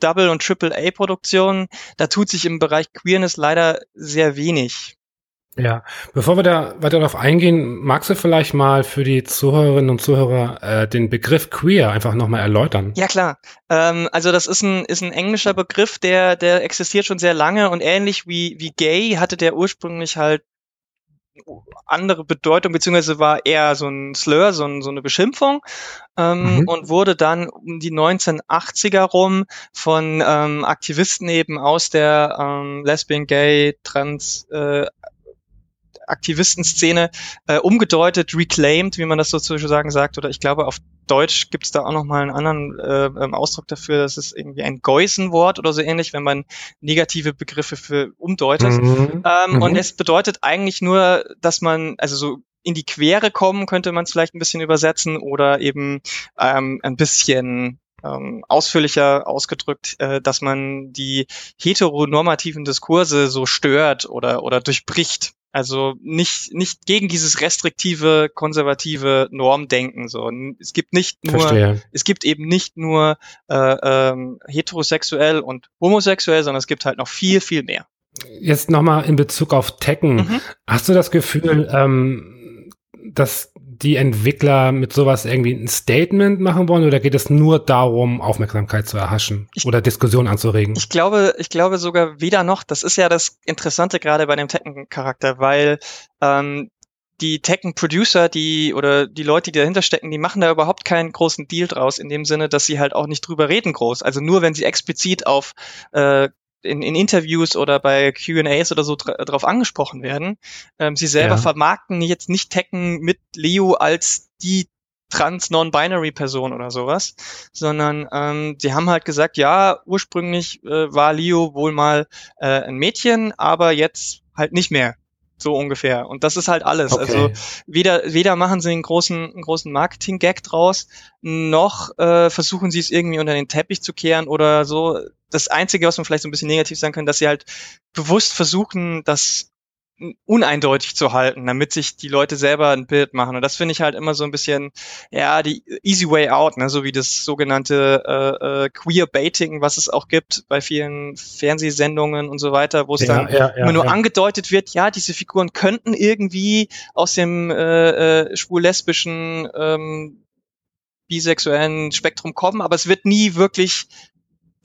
Double- und Triple-A-Produktionen, da tut sich im Bereich Queerness leider sehr wenig. Ja, bevor wir da weiter darauf eingehen, magst du vielleicht mal für die Zuhörerinnen und Zuhörer äh, den Begriff queer einfach nochmal erläutern? Ja, klar. Ähm, also das ist ein, ist ein englischer Begriff, der, der existiert schon sehr lange und ähnlich wie, wie gay hatte der ursprünglich halt andere Bedeutung, beziehungsweise war eher so ein Slur, so, ein, so eine Beschimpfung ähm, mhm. und wurde dann um die 1980er rum von ähm, Aktivisten eben aus der ähm, Lesbian, Gay, Trans, äh, Aktivistenszene äh, umgedeutet, reclaimed, wie man das sozusagen sagt, oder ich glaube auf Deutsch gibt es da auch nochmal einen anderen äh, ähm, Ausdruck dafür, das ist irgendwie ein Geusenwort oder so ähnlich, wenn man negative Begriffe für umdeutet. Mhm. Ähm, mhm. Und es bedeutet eigentlich nur, dass man, also so in die Quere kommen, könnte man es vielleicht ein bisschen übersetzen oder eben ähm, ein bisschen ähm, ausführlicher ausgedrückt, äh, dass man die heteronormativen Diskurse so stört oder, oder durchbricht. Also nicht, nicht gegen dieses restriktive, konservative Normdenken. So. Es gibt nicht nur, Verstehe. es gibt eben nicht nur äh, ähm, heterosexuell und homosexuell, sondern es gibt halt noch viel, viel mehr. Jetzt nochmal in Bezug auf Tekken. Mhm. Hast du das Gefühl, ähm, dass die Entwickler mit sowas irgendwie ein Statement machen wollen oder geht es nur darum, Aufmerksamkeit zu erhaschen ich, oder Diskussion anzuregen? Ich glaube, ich glaube sogar weder noch. Das ist ja das Interessante gerade bei dem Tekken-Charakter, weil ähm, die Tekken-Producer, die oder die Leute, die dahinter stecken, die machen da überhaupt keinen großen Deal draus, in dem Sinne, dass sie halt auch nicht drüber reden groß. Also nur wenn sie explizit auf äh, in, in Interviews oder bei Q&As oder so drauf angesprochen werden. Ähm, sie selber ja. vermarkten jetzt nicht Tekken mit Leo als die trans non-binary Person oder sowas, sondern ähm, sie haben halt gesagt, ja, ursprünglich äh, war Leo wohl mal äh, ein Mädchen, aber jetzt halt nicht mehr. So ungefähr. Und das ist halt alles. Okay. Also weder, weder machen sie einen großen, einen großen Marketing-Gag draus, noch äh, versuchen sie es irgendwie unter den Teppich zu kehren oder so. Das Einzige, was man vielleicht so ein bisschen negativ sagen kann, dass sie halt bewusst versuchen, das uneindeutig zu halten, damit sich die Leute selber ein Bild machen. Und das finde ich halt immer so ein bisschen, ja, die easy way out, ne? so wie das sogenannte äh, äh, Queer Baiting, was es auch gibt bei vielen Fernsehsendungen und so weiter, wo es ja, dann ja, ja, immer nur angedeutet wird, ja, diese Figuren könnten irgendwie aus dem äh, äh, schwul-lesbischen ähm, bisexuellen Spektrum kommen, aber es wird nie wirklich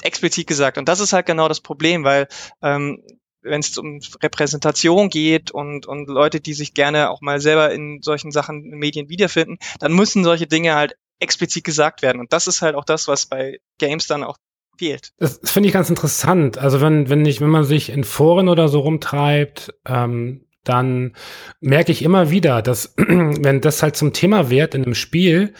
explizit gesagt. Und das ist halt genau das Problem, weil ähm, wenn es um Repräsentation geht und, und Leute, die sich gerne auch mal selber in solchen Sachen in Medien wiederfinden, dann müssen solche Dinge halt explizit gesagt werden. Und das ist halt auch das, was bei Games dann auch fehlt. Das finde ich ganz interessant. Also wenn, wenn ich, wenn man sich in Foren oder so rumtreibt, ähm, dann merke ich immer wieder, dass wenn das halt zum Thema wird in einem Spiel,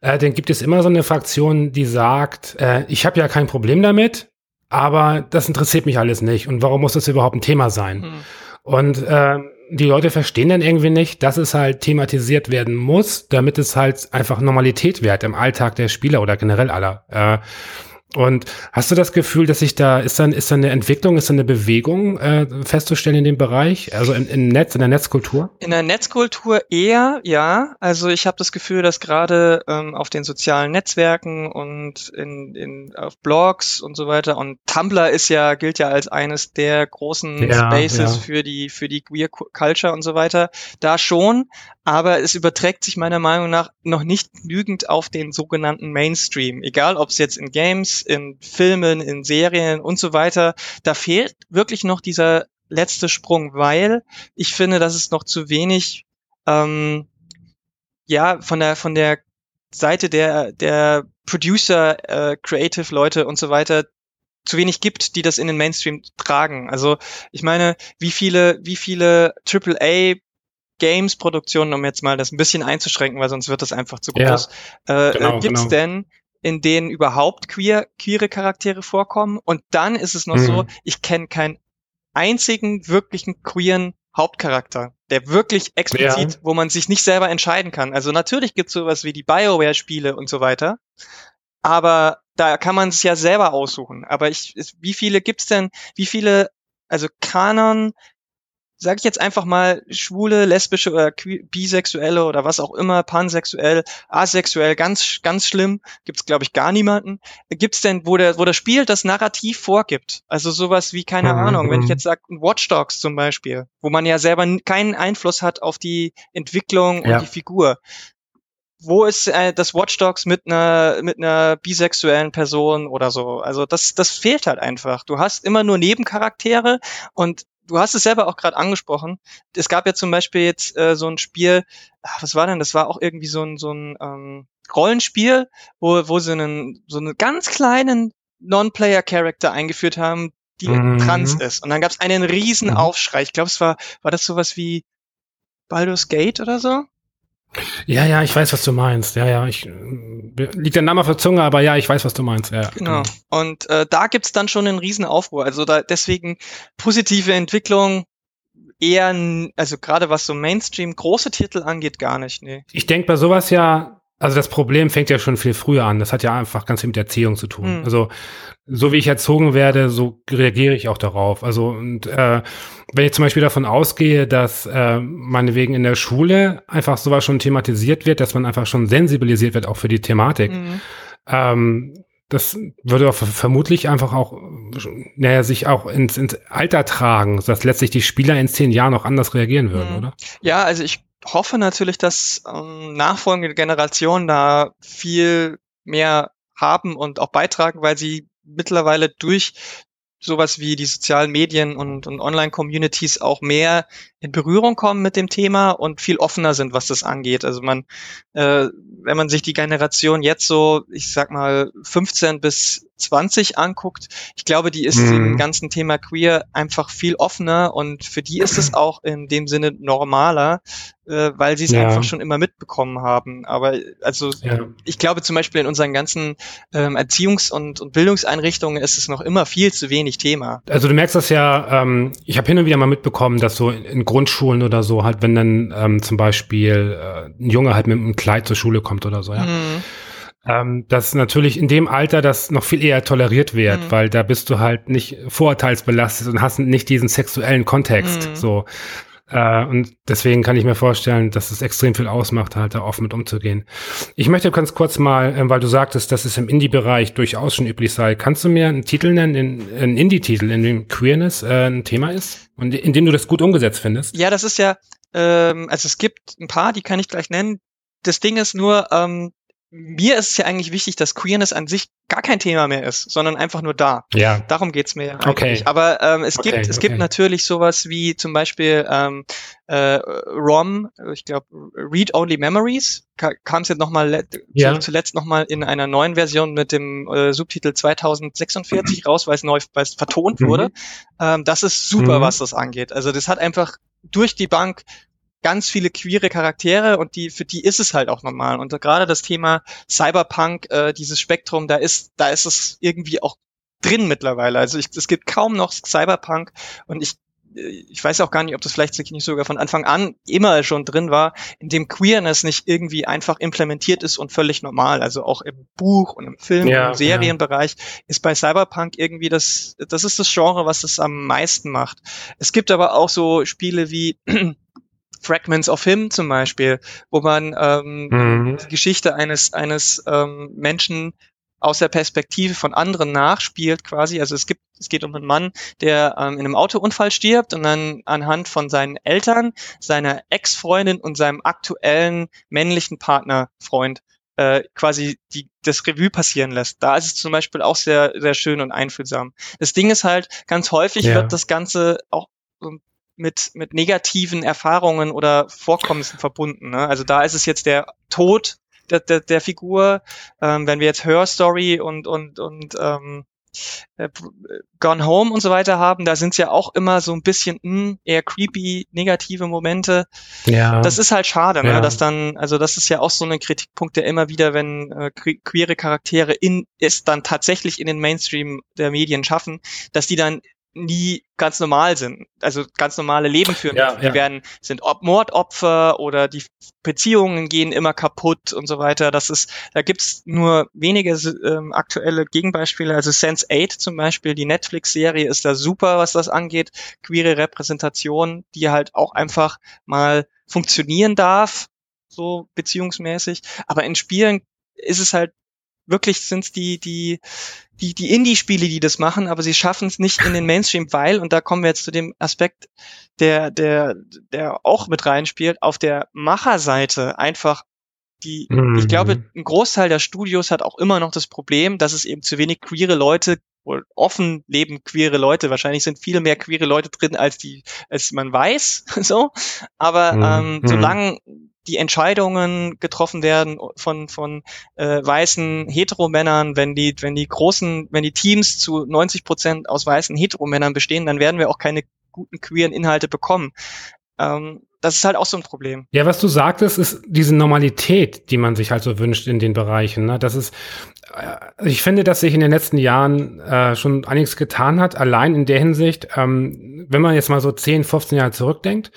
äh, dann gibt es immer so eine Fraktion, die sagt, äh, ich habe ja kein Problem damit, aber das interessiert mich alles nicht. Und warum muss das überhaupt ein Thema sein? Mhm. Und äh, die Leute verstehen dann irgendwie nicht, dass es halt thematisiert werden muss, damit es halt einfach Normalität wird im Alltag der Spieler oder generell aller. Äh, und hast du das Gefühl, dass sich da, ist dann, ist da eine Entwicklung, ist da eine Bewegung äh, festzustellen in dem Bereich, also im, im Netz, in der Netzkultur? In der Netzkultur eher, ja. Also ich habe das Gefühl, dass gerade ähm, auf den sozialen Netzwerken und in, in, auf Blogs und so weiter und Tumblr ist ja, gilt ja als eines der großen ja, Spaces ja. für die, für die Queer Culture und so weiter. Da schon, aber es überträgt sich meiner Meinung nach noch nicht genügend auf den sogenannten Mainstream. Egal, ob es jetzt in Games in Filmen, in Serien und so weiter, da fehlt wirklich noch dieser letzte Sprung, weil ich finde, dass es noch zu wenig ähm, ja von der von der Seite der der Producer, äh, Creative Leute und so weiter zu wenig gibt, die das in den Mainstream tragen. Also ich meine, wie viele wie viele AAA Games Produktionen, um jetzt mal das ein bisschen einzuschränken, weil sonst wird das einfach zu groß. Ja, äh, genau, gibt's genau. denn in denen überhaupt queer, queere Charaktere vorkommen. Und dann ist es noch mhm. so, ich kenne kein einzigen wirklichen queeren Hauptcharakter, der wirklich explizit, ja. wo man sich nicht selber entscheiden kann. Also natürlich gibt's sowas wie die BioWare-Spiele und so weiter, aber da kann man es ja selber aussuchen. Aber ich, wie viele gibt's denn, wie viele, also Kanon, sag ich jetzt einfach mal, schwule, lesbische oder bisexuelle oder was auch immer, pansexuell, asexuell, ganz, ganz schlimm, gibt's glaube ich gar niemanden. Gibt's denn, wo der, wo das Spiel das Narrativ vorgibt? Also sowas wie, keine mhm. Ahnung, wenn ich jetzt sage, Watch Dogs zum Beispiel, wo man ja selber keinen Einfluss hat auf die Entwicklung ja. und die Figur wo ist äh, das Watch Dogs mit einer mit einer bisexuellen Person oder so? Also das das fehlt halt einfach. Du hast immer nur Nebencharaktere und du hast es selber auch gerade angesprochen. Es gab ja zum Beispiel jetzt äh, so ein Spiel, ach, was war denn? Das war auch irgendwie so ein so ein ähm, Rollenspiel, wo wo sie einen so einen ganz kleinen Non-Player-Character eingeführt haben, die mhm. trans ist. Und dann gab es einen riesen mhm. Aufschrei. Ich glaube, es war war das sowas wie Baldur's Gate oder so? Ja, ja, ich weiß, was du meinst. Ja, ja, ich liegt der Name auf der Zunge, aber ja, ich weiß, was du meinst. Ja, genau. genau. Und äh, da gibt's dann schon einen riesen Aufruhr. Also da deswegen positive Entwicklung eher, also gerade was so Mainstream große Titel angeht, gar nicht. Nee. Ich denke bei sowas ja also das Problem fängt ja schon viel früher an. Das hat ja einfach ganz viel mit Erziehung zu tun. Mhm. Also so wie ich erzogen werde, so reagiere ich auch darauf. Also und äh, wenn ich zum Beispiel davon ausgehe, dass äh, meinetwegen in der Schule einfach sowas schon thematisiert wird, dass man einfach schon sensibilisiert wird auch für die Thematik. Mhm. Ähm, das würde auch vermutlich einfach auch, naja, sich auch ins, ins Alter tragen, dass letztlich die Spieler in zehn Jahren auch anders reagieren würden, mhm. oder? Ja, also ich hoffe natürlich, dass ähm, nachfolgende Generationen da viel mehr haben und auch beitragen, weil sie mittlerweile durch sowas wie die sozialen Medien und, und Online-Communities auch mehr in Berührung kommen mit dem Thema und viel offener sind, was das angeht. Also man, äh, wenn man sich die Generation jetzt so, ich sag mal, 15 bis 20 anguckt, ich glaube, die ist mhm. im ganzen Thema Queer einfach viel offener und für die ist es auch in dem Sinne normaler, äh, weil sie es ja. einfach schon immer mitbekommen haben. Aber also ja. ich glaube zum Beispiel in unseren ganzen ähm, Erziehungs- und, und Bildungseinrichtungen ist es noch immer viel zu wenig Thema. Also du merkst das ja, ähm, ich habe hin und wieder mal mitbekommen, dass so in Grundschulen oder so halt, wenn dann ähm, zum Beispiel äh, ein Junge halt mit einem Kleid zur Schule kommt oder so, ja. Mhm ähm, dass natürlich in dem Alter das noch viel eher toleriert wird, mhm. weil da bist du halt nicht vorurteilsbelastet und hast nicht diesen sexuellen Kontext. Mhm. So. Äh, und deswegen kann ich mir vorstellen, dass es extrem viel ausmacht, halt da offen mit umzugehen. Ich möchte ganz kurz mal, äh, weil du sagtest, dass es im Indie-Bereich durchaus schon üblich sei. Kannst du mir einen Titel nennen, einen Indie-Titel, in dem Queerness äh, ein Thema ist und in dem du das gut umgesetzt findest? Ja, das ist ja, ähm, also es gibt ein paar, die kann ich gleich nennen. Das Ding ist nur, ähm, mir ist es ja eigentlich wichtig, dass Queerness an sich gar kein Thema mehr ist, sondern einfach nur da. Ja. Darum geht's mir eigentlich. Okay. Aber ähm, es okay, gibt es okay. gibt natürlich sowas wie zum Beispiel ähm, äh, ROM, ich glaube Read Only Memories, kam es jetzt nochmal ja. zuletzt nochmal in einer neuen Version mit dem äh, Subtitel 2046 raus, weil es neu weil es vertont mhm. wurde. Ähm, das ist super, mhm. was das angeht. Also das hat einfach durch die Bank ganz viele queere Charaktere und die für die ist es halt auch normal und gerade das Thema Cyberpunk äh, dieses Spektrum da ist da ist es irgendwie auch drin mittlerweile also ich, es gibt kaum noch Cyberpunk und ich äh, ich weiß auch gar nicht, ob das vielleicht nicht sogar von Anfang an immer schon drin war, in dem Queerness nicht irgendwie einfach implementiert ist und völlig normal. Also auch im Buch und im Film ja, und im Serienbereich ja. ist bei Cyberpunk irgendwie das, das ist das Genre, was das am meisten macht. Es gibt aber auch so Spiele wie Fragments of Him zum Beispiel, wo man ähm, mhm. die Geschichte eines eines ähm, Menschen aus der Perspektive von anderen nachspielt quasi. Also es gibt, es geht um einen Mann, der ähm, in einem Autounfall stirbt und dann anhand von seinen Eltern, seiner Ex-Freundin und seinem aktuellen männlichen Partner, Freund, äh, quasi die, das Revue passieren lässt. Da ist es zum Beispiel auch sehr, sehr schön und einfühlsam. Das Ding ist halt, ganz häufig ja. wird das Ganze auch mit, mit negativen Erfahrungen oder Vorkommnissen verbunden. Ne? Also da ist es jetzt der Tod der, der, der Figur. Ähm, wenn wir jetzt Her Story und, und, und ähm, äh, Gone Home und so weiter haben, da sind es ja auch immer so ein bisschen mh, hm, eher creepy, negative Momente. Ja. Das ist halt schade, ne? Ja. Dass dann, also das ist ja auch so ein Kritikpunkt, der immer wieder, wenn äh, queere Charaktere in es dann tatsächlich in den Mainstream der Medien schaffen, dass die dann nie ganz normal sind, also ganz normale Leben führen. Ja, die ja. werden, sind Mordopfer oder die Beziehungen gehen immer kaputt und so weiter. Das ist, da gibt's nur wenige ähm, aktuelle Gegenbeispiele. Also Sense 8 zum Beispiel, die Netflix-Serie ist da super, was das angeht. Queere Repräsentation, die halt auch einfach mal funktionieren darf, so beziehungsmäßig. Aber in Spielen ist es halt wirklich sind die, die, die, die Indie-Spiele, die das machen, aber sie schaffen es nicht in den Mainstream, weil, und da kommen wir jetzt zu dem Aspekt, der, der, der auch mit reinspielt, auf der Macherseite einfach die, mhm. ich glaube, ein Großteil der Studios hat auch immer noch das Problem, dass es eben zu wenig queere Leute offen leben queere Leute. Wahrscheinlich sind viele mehr queere Leute drin, als die, als man weiß, so. Aber mhm. ähm, mhm. solange die Entscheidungen getroffen werden von von äh, weißen Heteromännern, wenn die wenn die großen, wenn die Teams zu 90 Prozent aus weißen Heteromännern bestehen, dann werden wir auch keine guten queeren Inhalte bekommen. Ähm, das ist halt auch so ein Problem. Ja, was du sagtest, ist diese Normalität, die man sich halt so wünscht in den Bereichen. Ne? Das ist, äh, ich finde, dass sich in den letzten Jahren äh, schon einiges getan hat, allein in der Hinsicht, ähm, wenn man jetzt mal so 10, 15 Jahre zurückdenkt,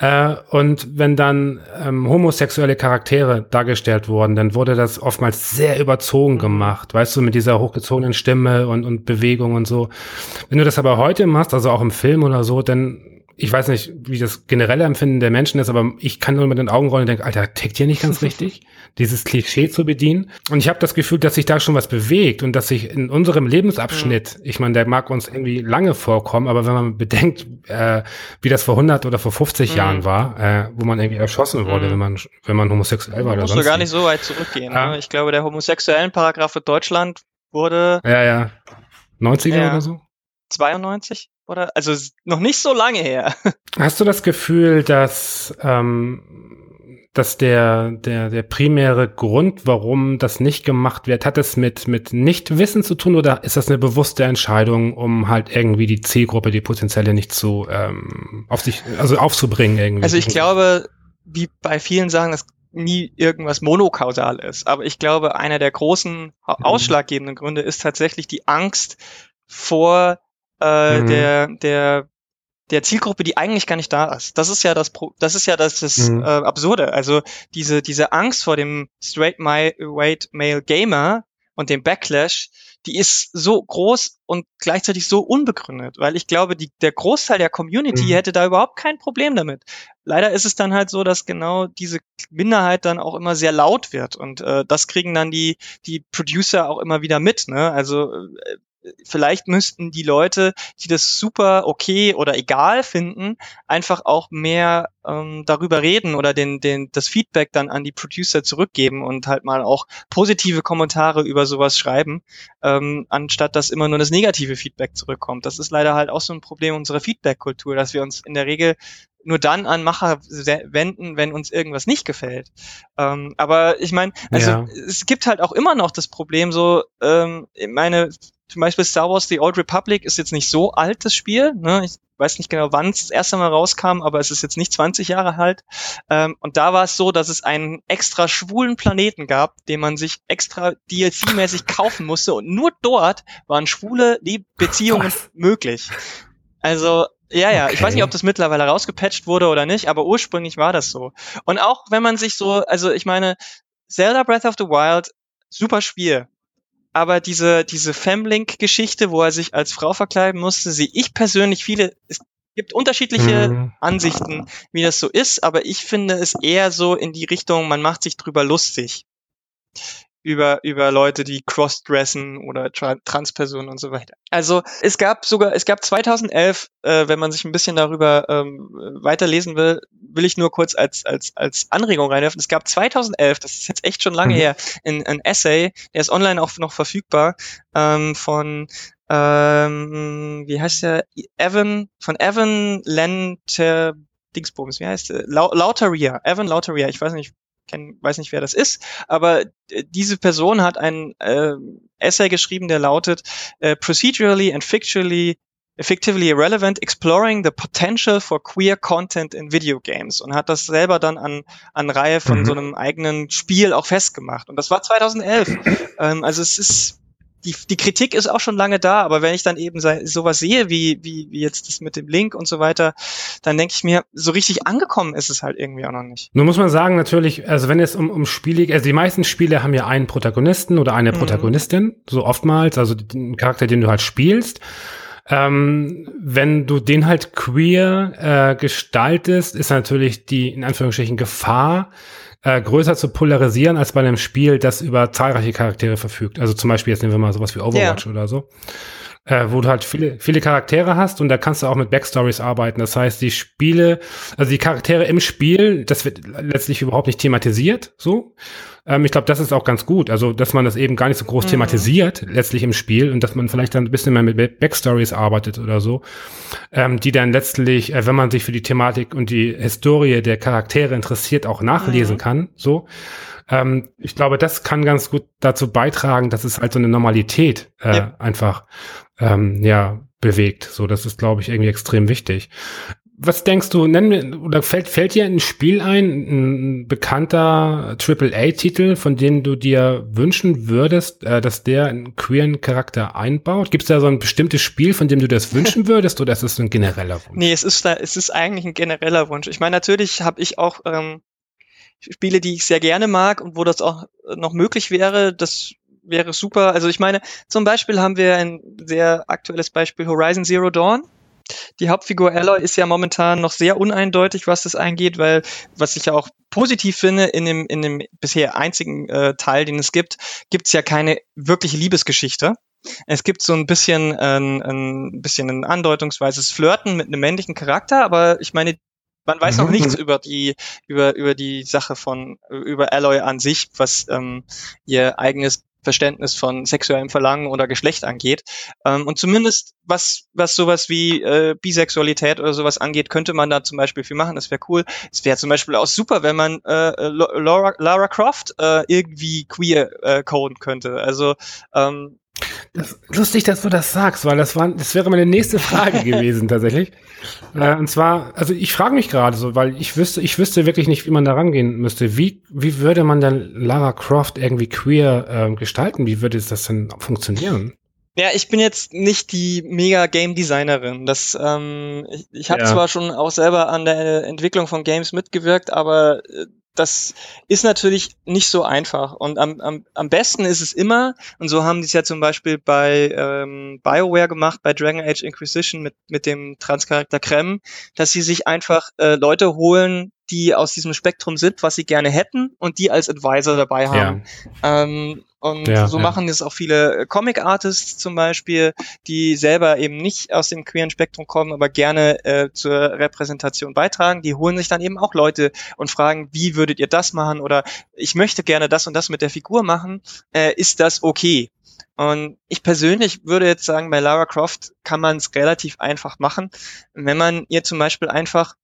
äh, und wenn dann ähm, homosexuelle Charaktere dargestellt wurden, dann wurde das oftmals sehr überzogen gemacht, weißt du, mit dieser hochgezogenen Stimme und, und Bewegung und so. Wenn du das aber heute machst, also auch im Film oder so, dann ich weiß nicht, wie das generelle Empfinden der Menschen ist, aber ich kann nur mit den Augen rollen und denke, Alter, tickt hier nicht ganz richtig, dieses Klischee zu bedienen. Und ich habe das Gefühl, dass sich da schon was bewegt und dass sich in unserem Lebensabschnitt, mhm. ich meine, der mag uns irgendwie lange vorkommen, aber wenn man bedenkt, äh, wie das vor 100 oder vor 50 mhm. Jahren war, äh, wo man irgendwie erschossen wurde, mhm. wenn man wenn man homosexuell war oder sonst. Musst du gar nicht so weit zurückgehen. Ja. Ne? Ich glaube, der homosexuellen Paragraph für Deutschland wurde ja ja 90er ja. oder so. 92 oder? Also noch nicht so lange her. Hast du das Gefühl, dass, ähm, dass der, der, der primäre Grund, warum das nicht gemacht wird, hat es mit, mit Nichtwissen zu tun oder ist das eine bewusste Entscheidung, um halt irgendwie die Zielgruppe, die potenzielle nicht zu ähm, auf sich, also aufzubringen irgendwie? Also ich glaube, wie bei vielen Sachen, dass nie irgendwas monokausal ist. Aber ich glaube, einer der großen mhm. ausschlaggebenden Gründe ist tatsächlich die Angst vor äh, mhm. der, der, der Zielgruppe, die eigentlich gar nicht da ist. Das ist ja das, Pro das ist ja das, das mhm. äh, Absurde. Also diese, diese Angst vor dem straight white male Gamer und dem Backlash, die ist so groß und gleichzeitig so unbegründet, weil ich glaube, die, der Großteil der Community mhm. hätte da überhaupt kein Problem damit. Leider ist es dann halt so, dass genau diese Minderheit dann auch immer sehr laut wird und äh, das kriegen dann die die Producer auch immer wieder mit. Ne? Also äh, vielleicht müssten die Leute, die das super okay oder egal finden, einfach auch mehr ähm, darüber reden oder den, den, das Feedback dann an die Producer zurückgeben und halt mal auch positive Kommentare über sowas schreiben, ähm, anstatt dass immer nur das negative Feedback zurückkommt. Das ist leider halt auch so ein Problem unserer Feedback-Kultur, dass wir uns in der Regel nur dann an Macher wenden, wenn uns irgendwas nicht gefällt. Ähm, aber ich meine, also ja. es gibt halt auch immer noch das Problem, so, ähm, meine, zum Beispiel Star Wars The Old Republic ist jetzt nicht so alt, das Spiel. Ne? Ich weiß nicht genau, wann es das erste Mal rauskam, aber es ist jetzt nicht 20 Jahre alt. Ähm, und da war es so, dass es einen extra schwulen Planeten gab, den man sich extra DLC-mäßig kaufen musste. Und nur dort waren schwule Beziehungen Was? möglich. Also, ja, ja, okay. ich weiß nicht, ob das mittlerweile rausgepatcht wurde oder nicht, aber ursprünglich war das so. Und auch wenn man sich so, also ich meine, Zelda Breath of the Wild, super Spiel aber diese, diese Femlink-Geschichte, wo er sich als Frau verkleiden musste, sehe ich persönlich viele, es gibt unterschiedliche mhm. Ansichten, wie das so ist, aber ich finde es eher so in die Richtung, man macht sich drüber lustig über, über Leute, die crossdressen oder tra Transpersonen und so weiter. Also es gab sogar, es gab 2011, äh, wenn man sich ein bisschen darüber ähm, weiterlesen will, will ich nur kurz als, als, als Anregung reinwerfen. Es gab 2011, das ist jetzt echt schon lange mhm. her, ein, ein Essay, der ist online auch noch verfügbar, ähm, von ähm, wie heißt der? Evan, von Evan Lenter Dingsbums, wie heißt der? Lauteria, Evan Lauteria, ich weiß nicht, kenn, weiß nicht, wer das ist, aber äh, diese Person hat ein äh, Essay geschrieben, der lautet äh, Procedurally and Fictionally Effectively Irrelevant, Exploring the Potential for Queer Content in Video Games und hat das selber dann an, an Reihe von mhm. so einem eigenen Spiel auch festgemacht. Und das war 2011. ähm, also es ist die, die Kritik ist auch schon lange da, aber wenn ich dann eben sowas sehe, wie, wie, wie jetzt das mit dem Link und so weiter, dann denke ich mir, so richtig angekommen ist es halt irgendwie auch noch nicht. Nun muss man sagen, natürlich, also wenn es um, um Spiele, also die meisten Spiele haben ja einen Protagonisten oder eine mhm. Protagonistin, so oftmals, also den Charakter, den du halt spielst. Ähm, wenn du den halt queer äh, gestaltest, ist natürlich die in Anführungsstrichen Gefahr, äh, größer zu polarisieren als bei einem Spiel, das über zahlreiche Charaktere verfügt. Also zum Beispiel jetzt nehmen wir mal sowas wie Overwatch ja. oder so. Äh, wo du halt viele, viele Charaktere hast und da kannst du auch mit Backstories arbeiten. Das heißt, die Spiele, also die Charaktere im Spiel, das wird letztlich überhaupt nicht thematisiert, so. Ähm, ich glaube, das ist auch ganz gut. Also, dass man das eben gar nicht so groß mhm. thematisiert, letztlich im Spiel, und dass man vielleicht dann ein bisschen mehr mit Backstories arbeitet oder so, ähm, die dann letztlich, äh, wenn man sich für die Thematik und die Historie der Charaktere interessiert, auch nachlesen mhm. kann, so. Ähm, ich glaube, das kann ganz gut dazu beitragen, dass es halt so eine Normalität äh, ja. einfach ähm, ja bewegt. So, das ist, glaube ich, irgendwie extrem wichtig was denkst du, nennen oder fällt, fällt dir ein Spiel ein, ein bekannter AAA-Titel, von dem du dir wünschen würdest, äh, dass der einen queeren Charakter einbaut? Gibt es da so ein bestimmtes Spiel, von dem du das wünschen würdest, oder ist es ein genereller Wunsch? Nee, es ist da, es ist eigentlich ein genereller Wunsch. Ich meine, natürlich habe ich auch ähm, Spiele, die ich sehr gerne mag und wo das auch noch möglich wäre, das wäre super. Also ich meine, zum Beispiel haben wir ein sehr aktuelles Beispiel Horizon Zero Dawn die Hauptfigur Aloy ist ja momentan noch sehr uneindeutig, was das angeht, weil, was ich ja auch positiv finde, in dem, in dem bisher einzigen äh, Teil, den es gibt, gibt es ja keine wirkliche Liebesgeschichte. Es gibt so ein bisschen, äh, ein bisschen ein andeutungsweises Flirten mit einem männlichen Charakter, aber ich meine, man weiß noch mhm. nichts über die über über die Sache von über Alloy an sich, was ähm, ihr eigenes Verständnis von sexuellem Verlangen oder Geschlecht angeht. Ähm, und zumindest was, was sowas wie äh, Bisexualität oder sowas angeht, könnte man da zum Beispiel viel machen. Das wäre cool. Es wäre zum Beispiel auch super, wenn man äh, Laura, Lara Croft äh, irgendwie queer äh, coden könnte. Also ähm, das, lustig, dass du das sagst, weil das war, das wäre meine nächste Frage gewesen tatsächlich. Äh, und zwar, also ich frage mich gerade so, weil ich wüsste, ich wüsste wirklich nicht, wie man da rangehen müsste. Wie, wie würde man denn Lara Croft irgendwie queer äh, gestalten? Wie würde das denn funktionieren? Ja, ich bin jetzt nicht die mega Game Designerin. Das, ähm, ich, ich habe ja. zwar schon auch selber an der Entwicklung von Games mitgewirkt, aber äh, das ist natürlich nicht so einfach. Und am, am, am besten ist es immer, und so haben die es ja zum Beispiel bei ähm, BioWare gemacht, bei Dragon Age Inquisition mit, mit dem Transcharakter Krem, dass sie sich einfach äh, Leute holen, die aus diesem Spektrum sind, was sie gerne hätten und die als Advisor dabei haben. Ja. Ähm, und ja, so ja. machen es auch viele Comic-Artists zum Beispiel, die selber eben nicht aus dem queeren Spektrum kommen, aber gerne äh, zur Repräsentation beitragen. Die holen sich dann eben auch Leute und fragen, wie würdet ihr das machen? Oder ich möchte gerne das und das mit der Figur machen. Äh, ist das okay? Und ich persönlich würde jetzt sagen, bei Lara Croft kann man es relativ einfach machen, wenn man ihr zum Beispiel einfach,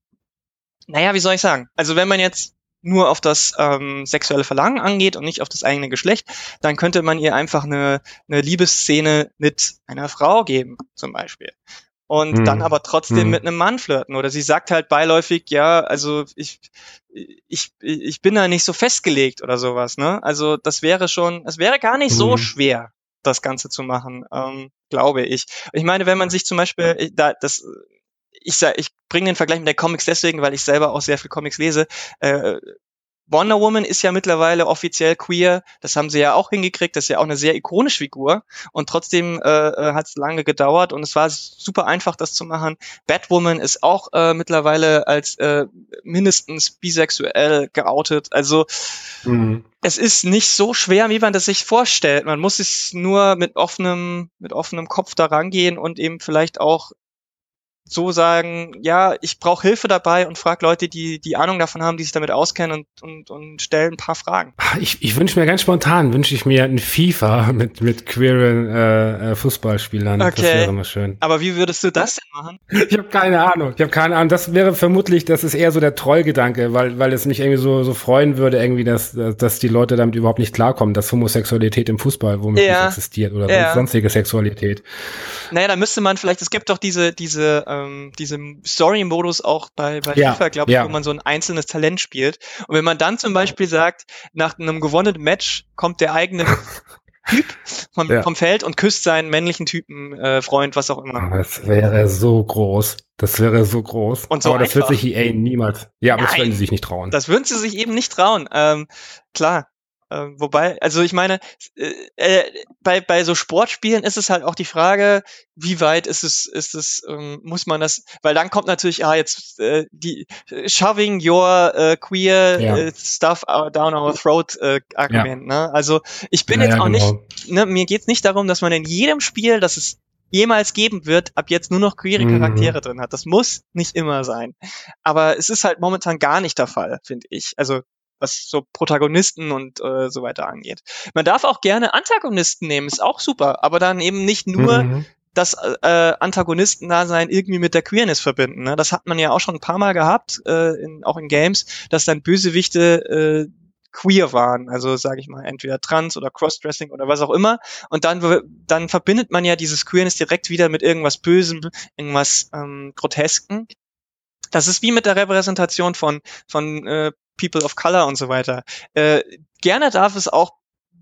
naja, wie soll ich sagen? Also wenn man jetzt nur auf das ähm, sexuelle Verlangen angeht und nicht auf das eigene Geschlecht, dann könnte man ihr einfach eine, eine Liebeszene mit einer Frau geben, zum Beispiel. Und mhm. dann aber trotzdem mhm. mit einem Mann flirten. Oder sie sagt halt beiläufig, ja, also ich, ich, ich bin da nicht so festgelegt oder sowas, ne? Also das wäre schon, es wäre gar nicht mhm. so schwer, das Ganze zu machen, ähm, glaube ich. Ich meine, wenn man sich zum Beispiel, da, das, ich, ich bringe den Vergleich mit der Comics deswegen, weil ich selber auch sehr viel Comics lese. Äh, Wonder Woman ist ja mittlerweile offiziell queer. Das haben sie ja auch hingekriegt. Das ist ja auch eine sehr ikonische Figur. Und trotzdem äh, äh hat es lange gedauert und es war super einfach, das zu machen. Batwoman ist auch äh, mittlerweile als äh, mindestens bisexuell geoutet. Also mhm. es ist nicht so schwer, wie man das sich vorstellt. Man muss es nur mit offenem, mit offenem Kopf da rangehen und eben vielleicht auch so sagen, ja, ich brauche Hilfe dabei und frage Leute, die die Ahnung davon haben, die sich damit auskennen und, und, und stellen ein paar Fragen. Ich, ich wünsche mir ganz spontan, wünsche ich mir ein FIFA mit, mit queeren äh, äh Fußballspielern. Okay. Das wäre mal schön. Aber wie würdest du das denn machen? Ich habe keine Ahnung. Ich habe keine Ahnung. Das wäre vermutlich, das ist eher so der Trollgedanke, weil, weil es mich irgendwie so, so freuen würde, irgendwie, dass, dass die Leute damit überhaupt nicht klarkommen, dass Homosexualität im Fußball womöglich ja. existiert oder ja. sonstige Sexualität. Naja, da müsste man vielleicht, es gibt doch diese, diese ähm, diesem Story-Modus auch bei, bei ja, FIFA, glaube ich, ja. wo man so ein einzelnes Talent spielt. Und wenn man dann zum Beispiel sagt, nach einem gewonnenen Match kommt der eigene Typ vom, ja. vom Feld und küsst seinen männlichen Typen, äh, Freund, was auch immer. Das wäre so groß. Das wäre so groß. Und so aber das wird sich EA niemals. Ja, aber Nein, das würden sie sich nicht trauen. Das würden sie sich eben nicht trauen. Ähm, klar, ähm, wobei, also ich meine, äh, äh, bei, bei so Sportspielen ist es halt auch die Frage, wie weit ist es, ist es, ähm, muss man das, weil dann kommt natürlich, ah, jetzt äh, die shoving your äh, queer ja. äh, stuff down our throat äh, Argument, ja. ne? Also ich bin ja, jetzt auch genau. nicht, ne, mir geht's nicht darum, dass man in jedem Spiel, das es jemals geben wird, ab jetzt nur noch queere mhm. Charaktere mhm. drin hat. Das muss nicht immer sein. Aber es ist halt momentan gar nicht der Fall, finde ich. Also was so Protagonisten und äh, so weiter angeht. Man darf auch gerne Antagonisten nehmen, ist auch super, aber dann eben nicht nur mhm. das äh, Antagonistendasein irgendwie mit der Queerness verbinden. Ne? Das hat man ja auch schon ein paar Mal gehabt, äh, in, auch in Games, dass dann Bösewichte äh, queer waren, also sage ich mal entweder trans oder Crossdressing oder was auch immer und dann dann verbindet man ja dieses Queerness direkt wieder mit irgendwas Bösem, irgendwas ähm, Grotesken. Das ist wie mit der Repräsentation von von äh, People of Color und so weiter. Äh, gerne darf es auch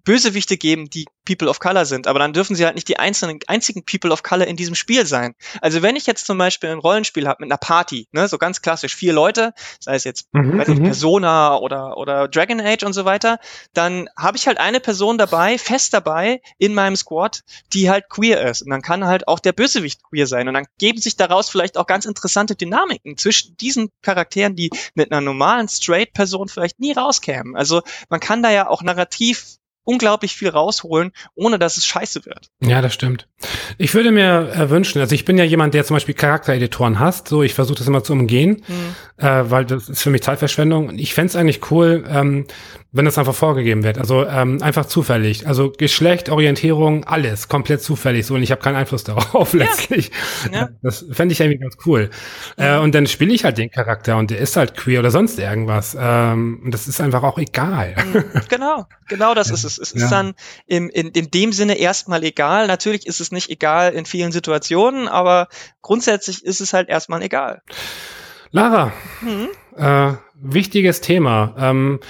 Bösewichte geben, die People of Color sind, aber dann dürfen sie halt nicht die einzelnen, einzigen People of Color in diesem Spiel sein. Also wenn ich jetzt zum Beispiel ein Rollenspiel habe mit einer Party, ne, so ganz klassisch, vier Leute, sei es jetzt mhm, weiß nicht, mhm. Persona oder, oder Dragon Age und so weiter, dann habe ich halt eine Person dabei, fest dabei in meinem Squad, die halt queer ist. Und dann kann halt auch der Bösewicht queer sein. Und dann geben sich daraus vielleicht auch ganz interessante Dynamiken zwischen diesen Charakteren, die mit einer normalen Straight-Person vielleicht nie rauskämen. Also man kann da ja auch narrativ unglaublich viel rausholen, ohne dass es scheiße wird. Ja, das stimmt. Ich würde mir äh, wünschen, also ich bin ja jemand, der zum Beispiel Charaktereditoren hasst, so ich versuche das immer zu umgehen, mhm. äh, weil das ist für mich Zeitverschwendung. Und ich fände es eigentlich cool, ähm, wenn das einfach vorgegeben wird. Also ähm, einfach zufällig. Also Geschlecht, Orientierung, alles komplett zufällig. So und ich habe keinen Einfluss darauf ja. letztlich. Ja. Das fände ich irgendwie ganz cool. Ja. Äh, und dann spiele ich halt den Charakter und der ist halt queer oder sonst irgendwas. Ähm, und das ist einfach auch egal. Mhm. Genau, genau das ist es. Es ist dann im, in, in dem Sinne erstmal egal. Natürlich ist es nicht egal in vielen Situationen, aber grundsätzlich ist es halt erstmal egal. Lara, mhm. äh, wichtiges Thema. Ähm,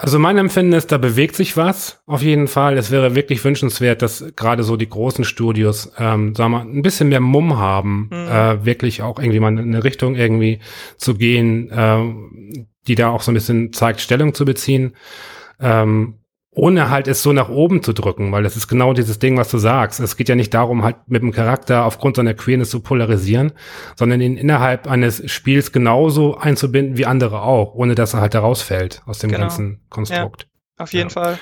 also mein Empfinden ist, da bewegt sich was auf jeden Fall. Es wäre wirklich wünschenswert, dass gerade so die großen Studios, ähm, sagen wir, ein bisschen mehr Mumm haben, mhm. äh, wirklich auch irgendwie mal in eine Richtung irgendwie zu gehen, äh, die da auch so ein bisschen zeigt, Stellung zu beziehen. Ähm, ohne halt es so nach oben zu drücken, weil das ist genau dieses Ding, was du sagst. Es geht ja nicht darum, halt mit dem Charakter aufgrund seiner Queerness zu polarisieren, sondern ihn innerhalb eines Spiels genauso einzubinden wie andere auch, ohne dass er halt herausfällt aus dem genau. ganzen Konstrukt. Ja, auf jeden ja. Fall.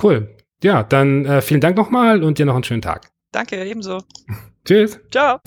Cool. Ja, dann äh, vielen Dank nochmal und dir noch einen schönen Tag. Danke, ebenso. Tschüss. Ciao.